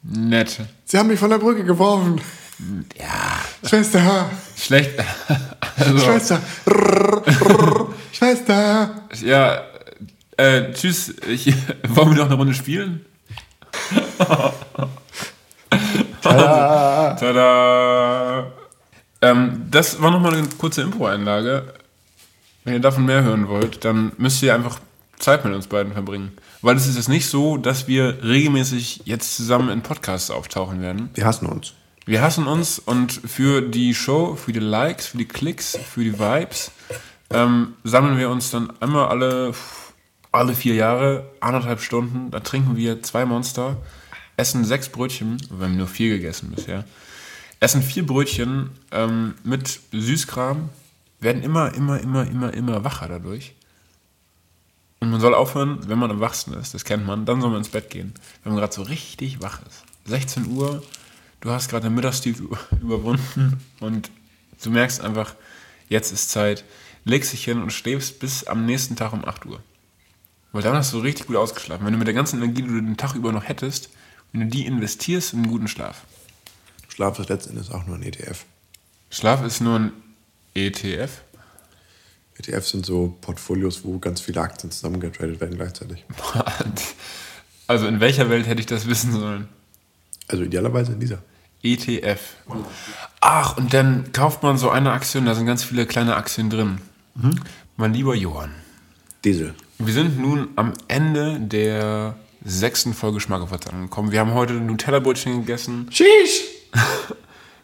nett. Sie haben mich von der Brücke geworfen. Ja. Schwester, Schlecht. Also, Schwester, Schwester. ja, äh, tschüss. Ich, wollen wir noch eine Runde spielen? Tada. Tada! Ähm, das war nochmal eine kurze Impro-Einlage. Wenn ihr davon mehr hören wollt, dann müsst ihr einfach Zeit mit uns beiden verbringen. Weil es ist jetzt nicht so, dass wir regelmäßig jetzt zusammen in Podcasts auftauchen werden. Wir hassen uns. Wir hassen uns und für die Show, für die Likes, für die Klicks, für die Vibes ähm, sammeln wir uns dann einmal alle, alle vier Jahre, anderthalb Stunden. Da trinken wir zwei Monster, essen sechs Brötchen, wir haben nur vier gegessen bisher, essen vier Brötchen ähm, mit Süßkram, werden immer, immer, immer, immer, immer wacher dadurch. Und man soll aufhören, wenn man am wachsten ist, das kennt man, dann soll man ins Bett gehen, wenn man gerade so richtig wach ist. 16 Uhr, du hast gerade den Mittagstief über- überwunden und du merkst einfach, jetzt ist Zeit, legst dich hin und schläfst bis am nächsten Tag um 8 Uhr. Weil dann hast du richtig gut ausgeschlafen. Wenn du mit der ganzen Energie, die du den Tag über noch hättest, wenn du die investierst in einen guten Schlaf. Schlaf ist letzten Endes auch nur ein ETF. Schlaf ist nur ein ETF. ETFs sind so Portfolios, wo ganz viele Aktien zusammengetradet werden gleichzeitig. Also in welcher Welt hätte ich das wissen sollen? Also idealerweise in dieser. ETF. Ach, und dann kauft man so eine Aktie und da sind ganz viele kleine Aktien drin. Mein lieber Johann, Diesel. wir sind nun am Ende der sechsten Folge Schmackofatz angekommen. Wir haben heute Nutella-Brötchen gegessen. Sheesh!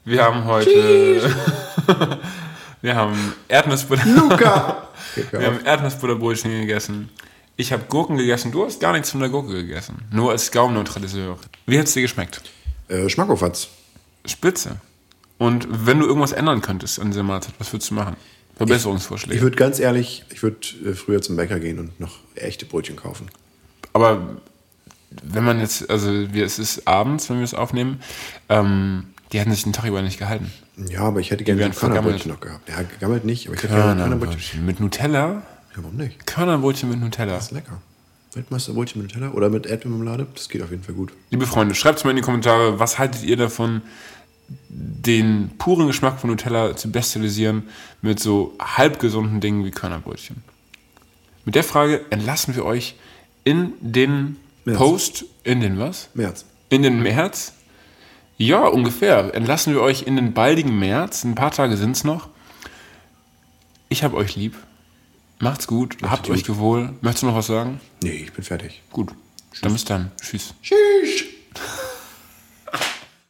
Wir haben heute... wir haben Erdnussbutter... Luca! Wir haben Erdnussbutterbrötchen gegessen. Ich habe Gurken gegessen. Du hast gar nichts von der Gurke gegessen. Nur als Gaumenneutraliseur. Wie hat es dir geschmeckt? äh, Schmackofatz. Spitze. Und wenn du irgendwas ändern könntest an dieser Mahlzeit, was würdest du machen? Ich Verbesserungsvorschläge. würde ganz ehrlich, ich würde äh, früher zum Bäcker gehen und noch echte Brötchen kaufen. Aber wenn man jetzt, also wir, es ist abends, wenn wir es aufnehmen, ähm, die hätten sich den Tag über nicht gehalten. Ja, aber ich hätte gerne ein Körnerbrötchen noch gehabt. Ja, gegammelt nicht, aber ich hätte gerne ein Körnerbrötchen. Körnerbrötchen mit Nutella? Ja, warum nicht? Körnerbrötchen mit Nutella. Das ist lecker. Weltmeisterbrötchen mit Nutella oder mit Erdbeermarmelade, das geht auf jeden Fall gut. Liebe Freunde, schreibt es mal in die Kommentare, was haltet ihr davon, den puren Geschmack von Nutella zu bestialisieren mit so halbgesunden Dingen wie Körnerbrötchen? Mit der Frage entlassen wir euch in den März. Post, in den was? März. In den März? Ja, ungefähr. Entlassen wir euch in den baldigen März. Ein paar Tage sind es noch. Ich hab euch lieb. Macht's gut. Habt gut. euch gewohl. Möchtest du noch was sagen? Nee, ich bin fertig. Gut. Dann bis dann. Tschüss. Tschüss!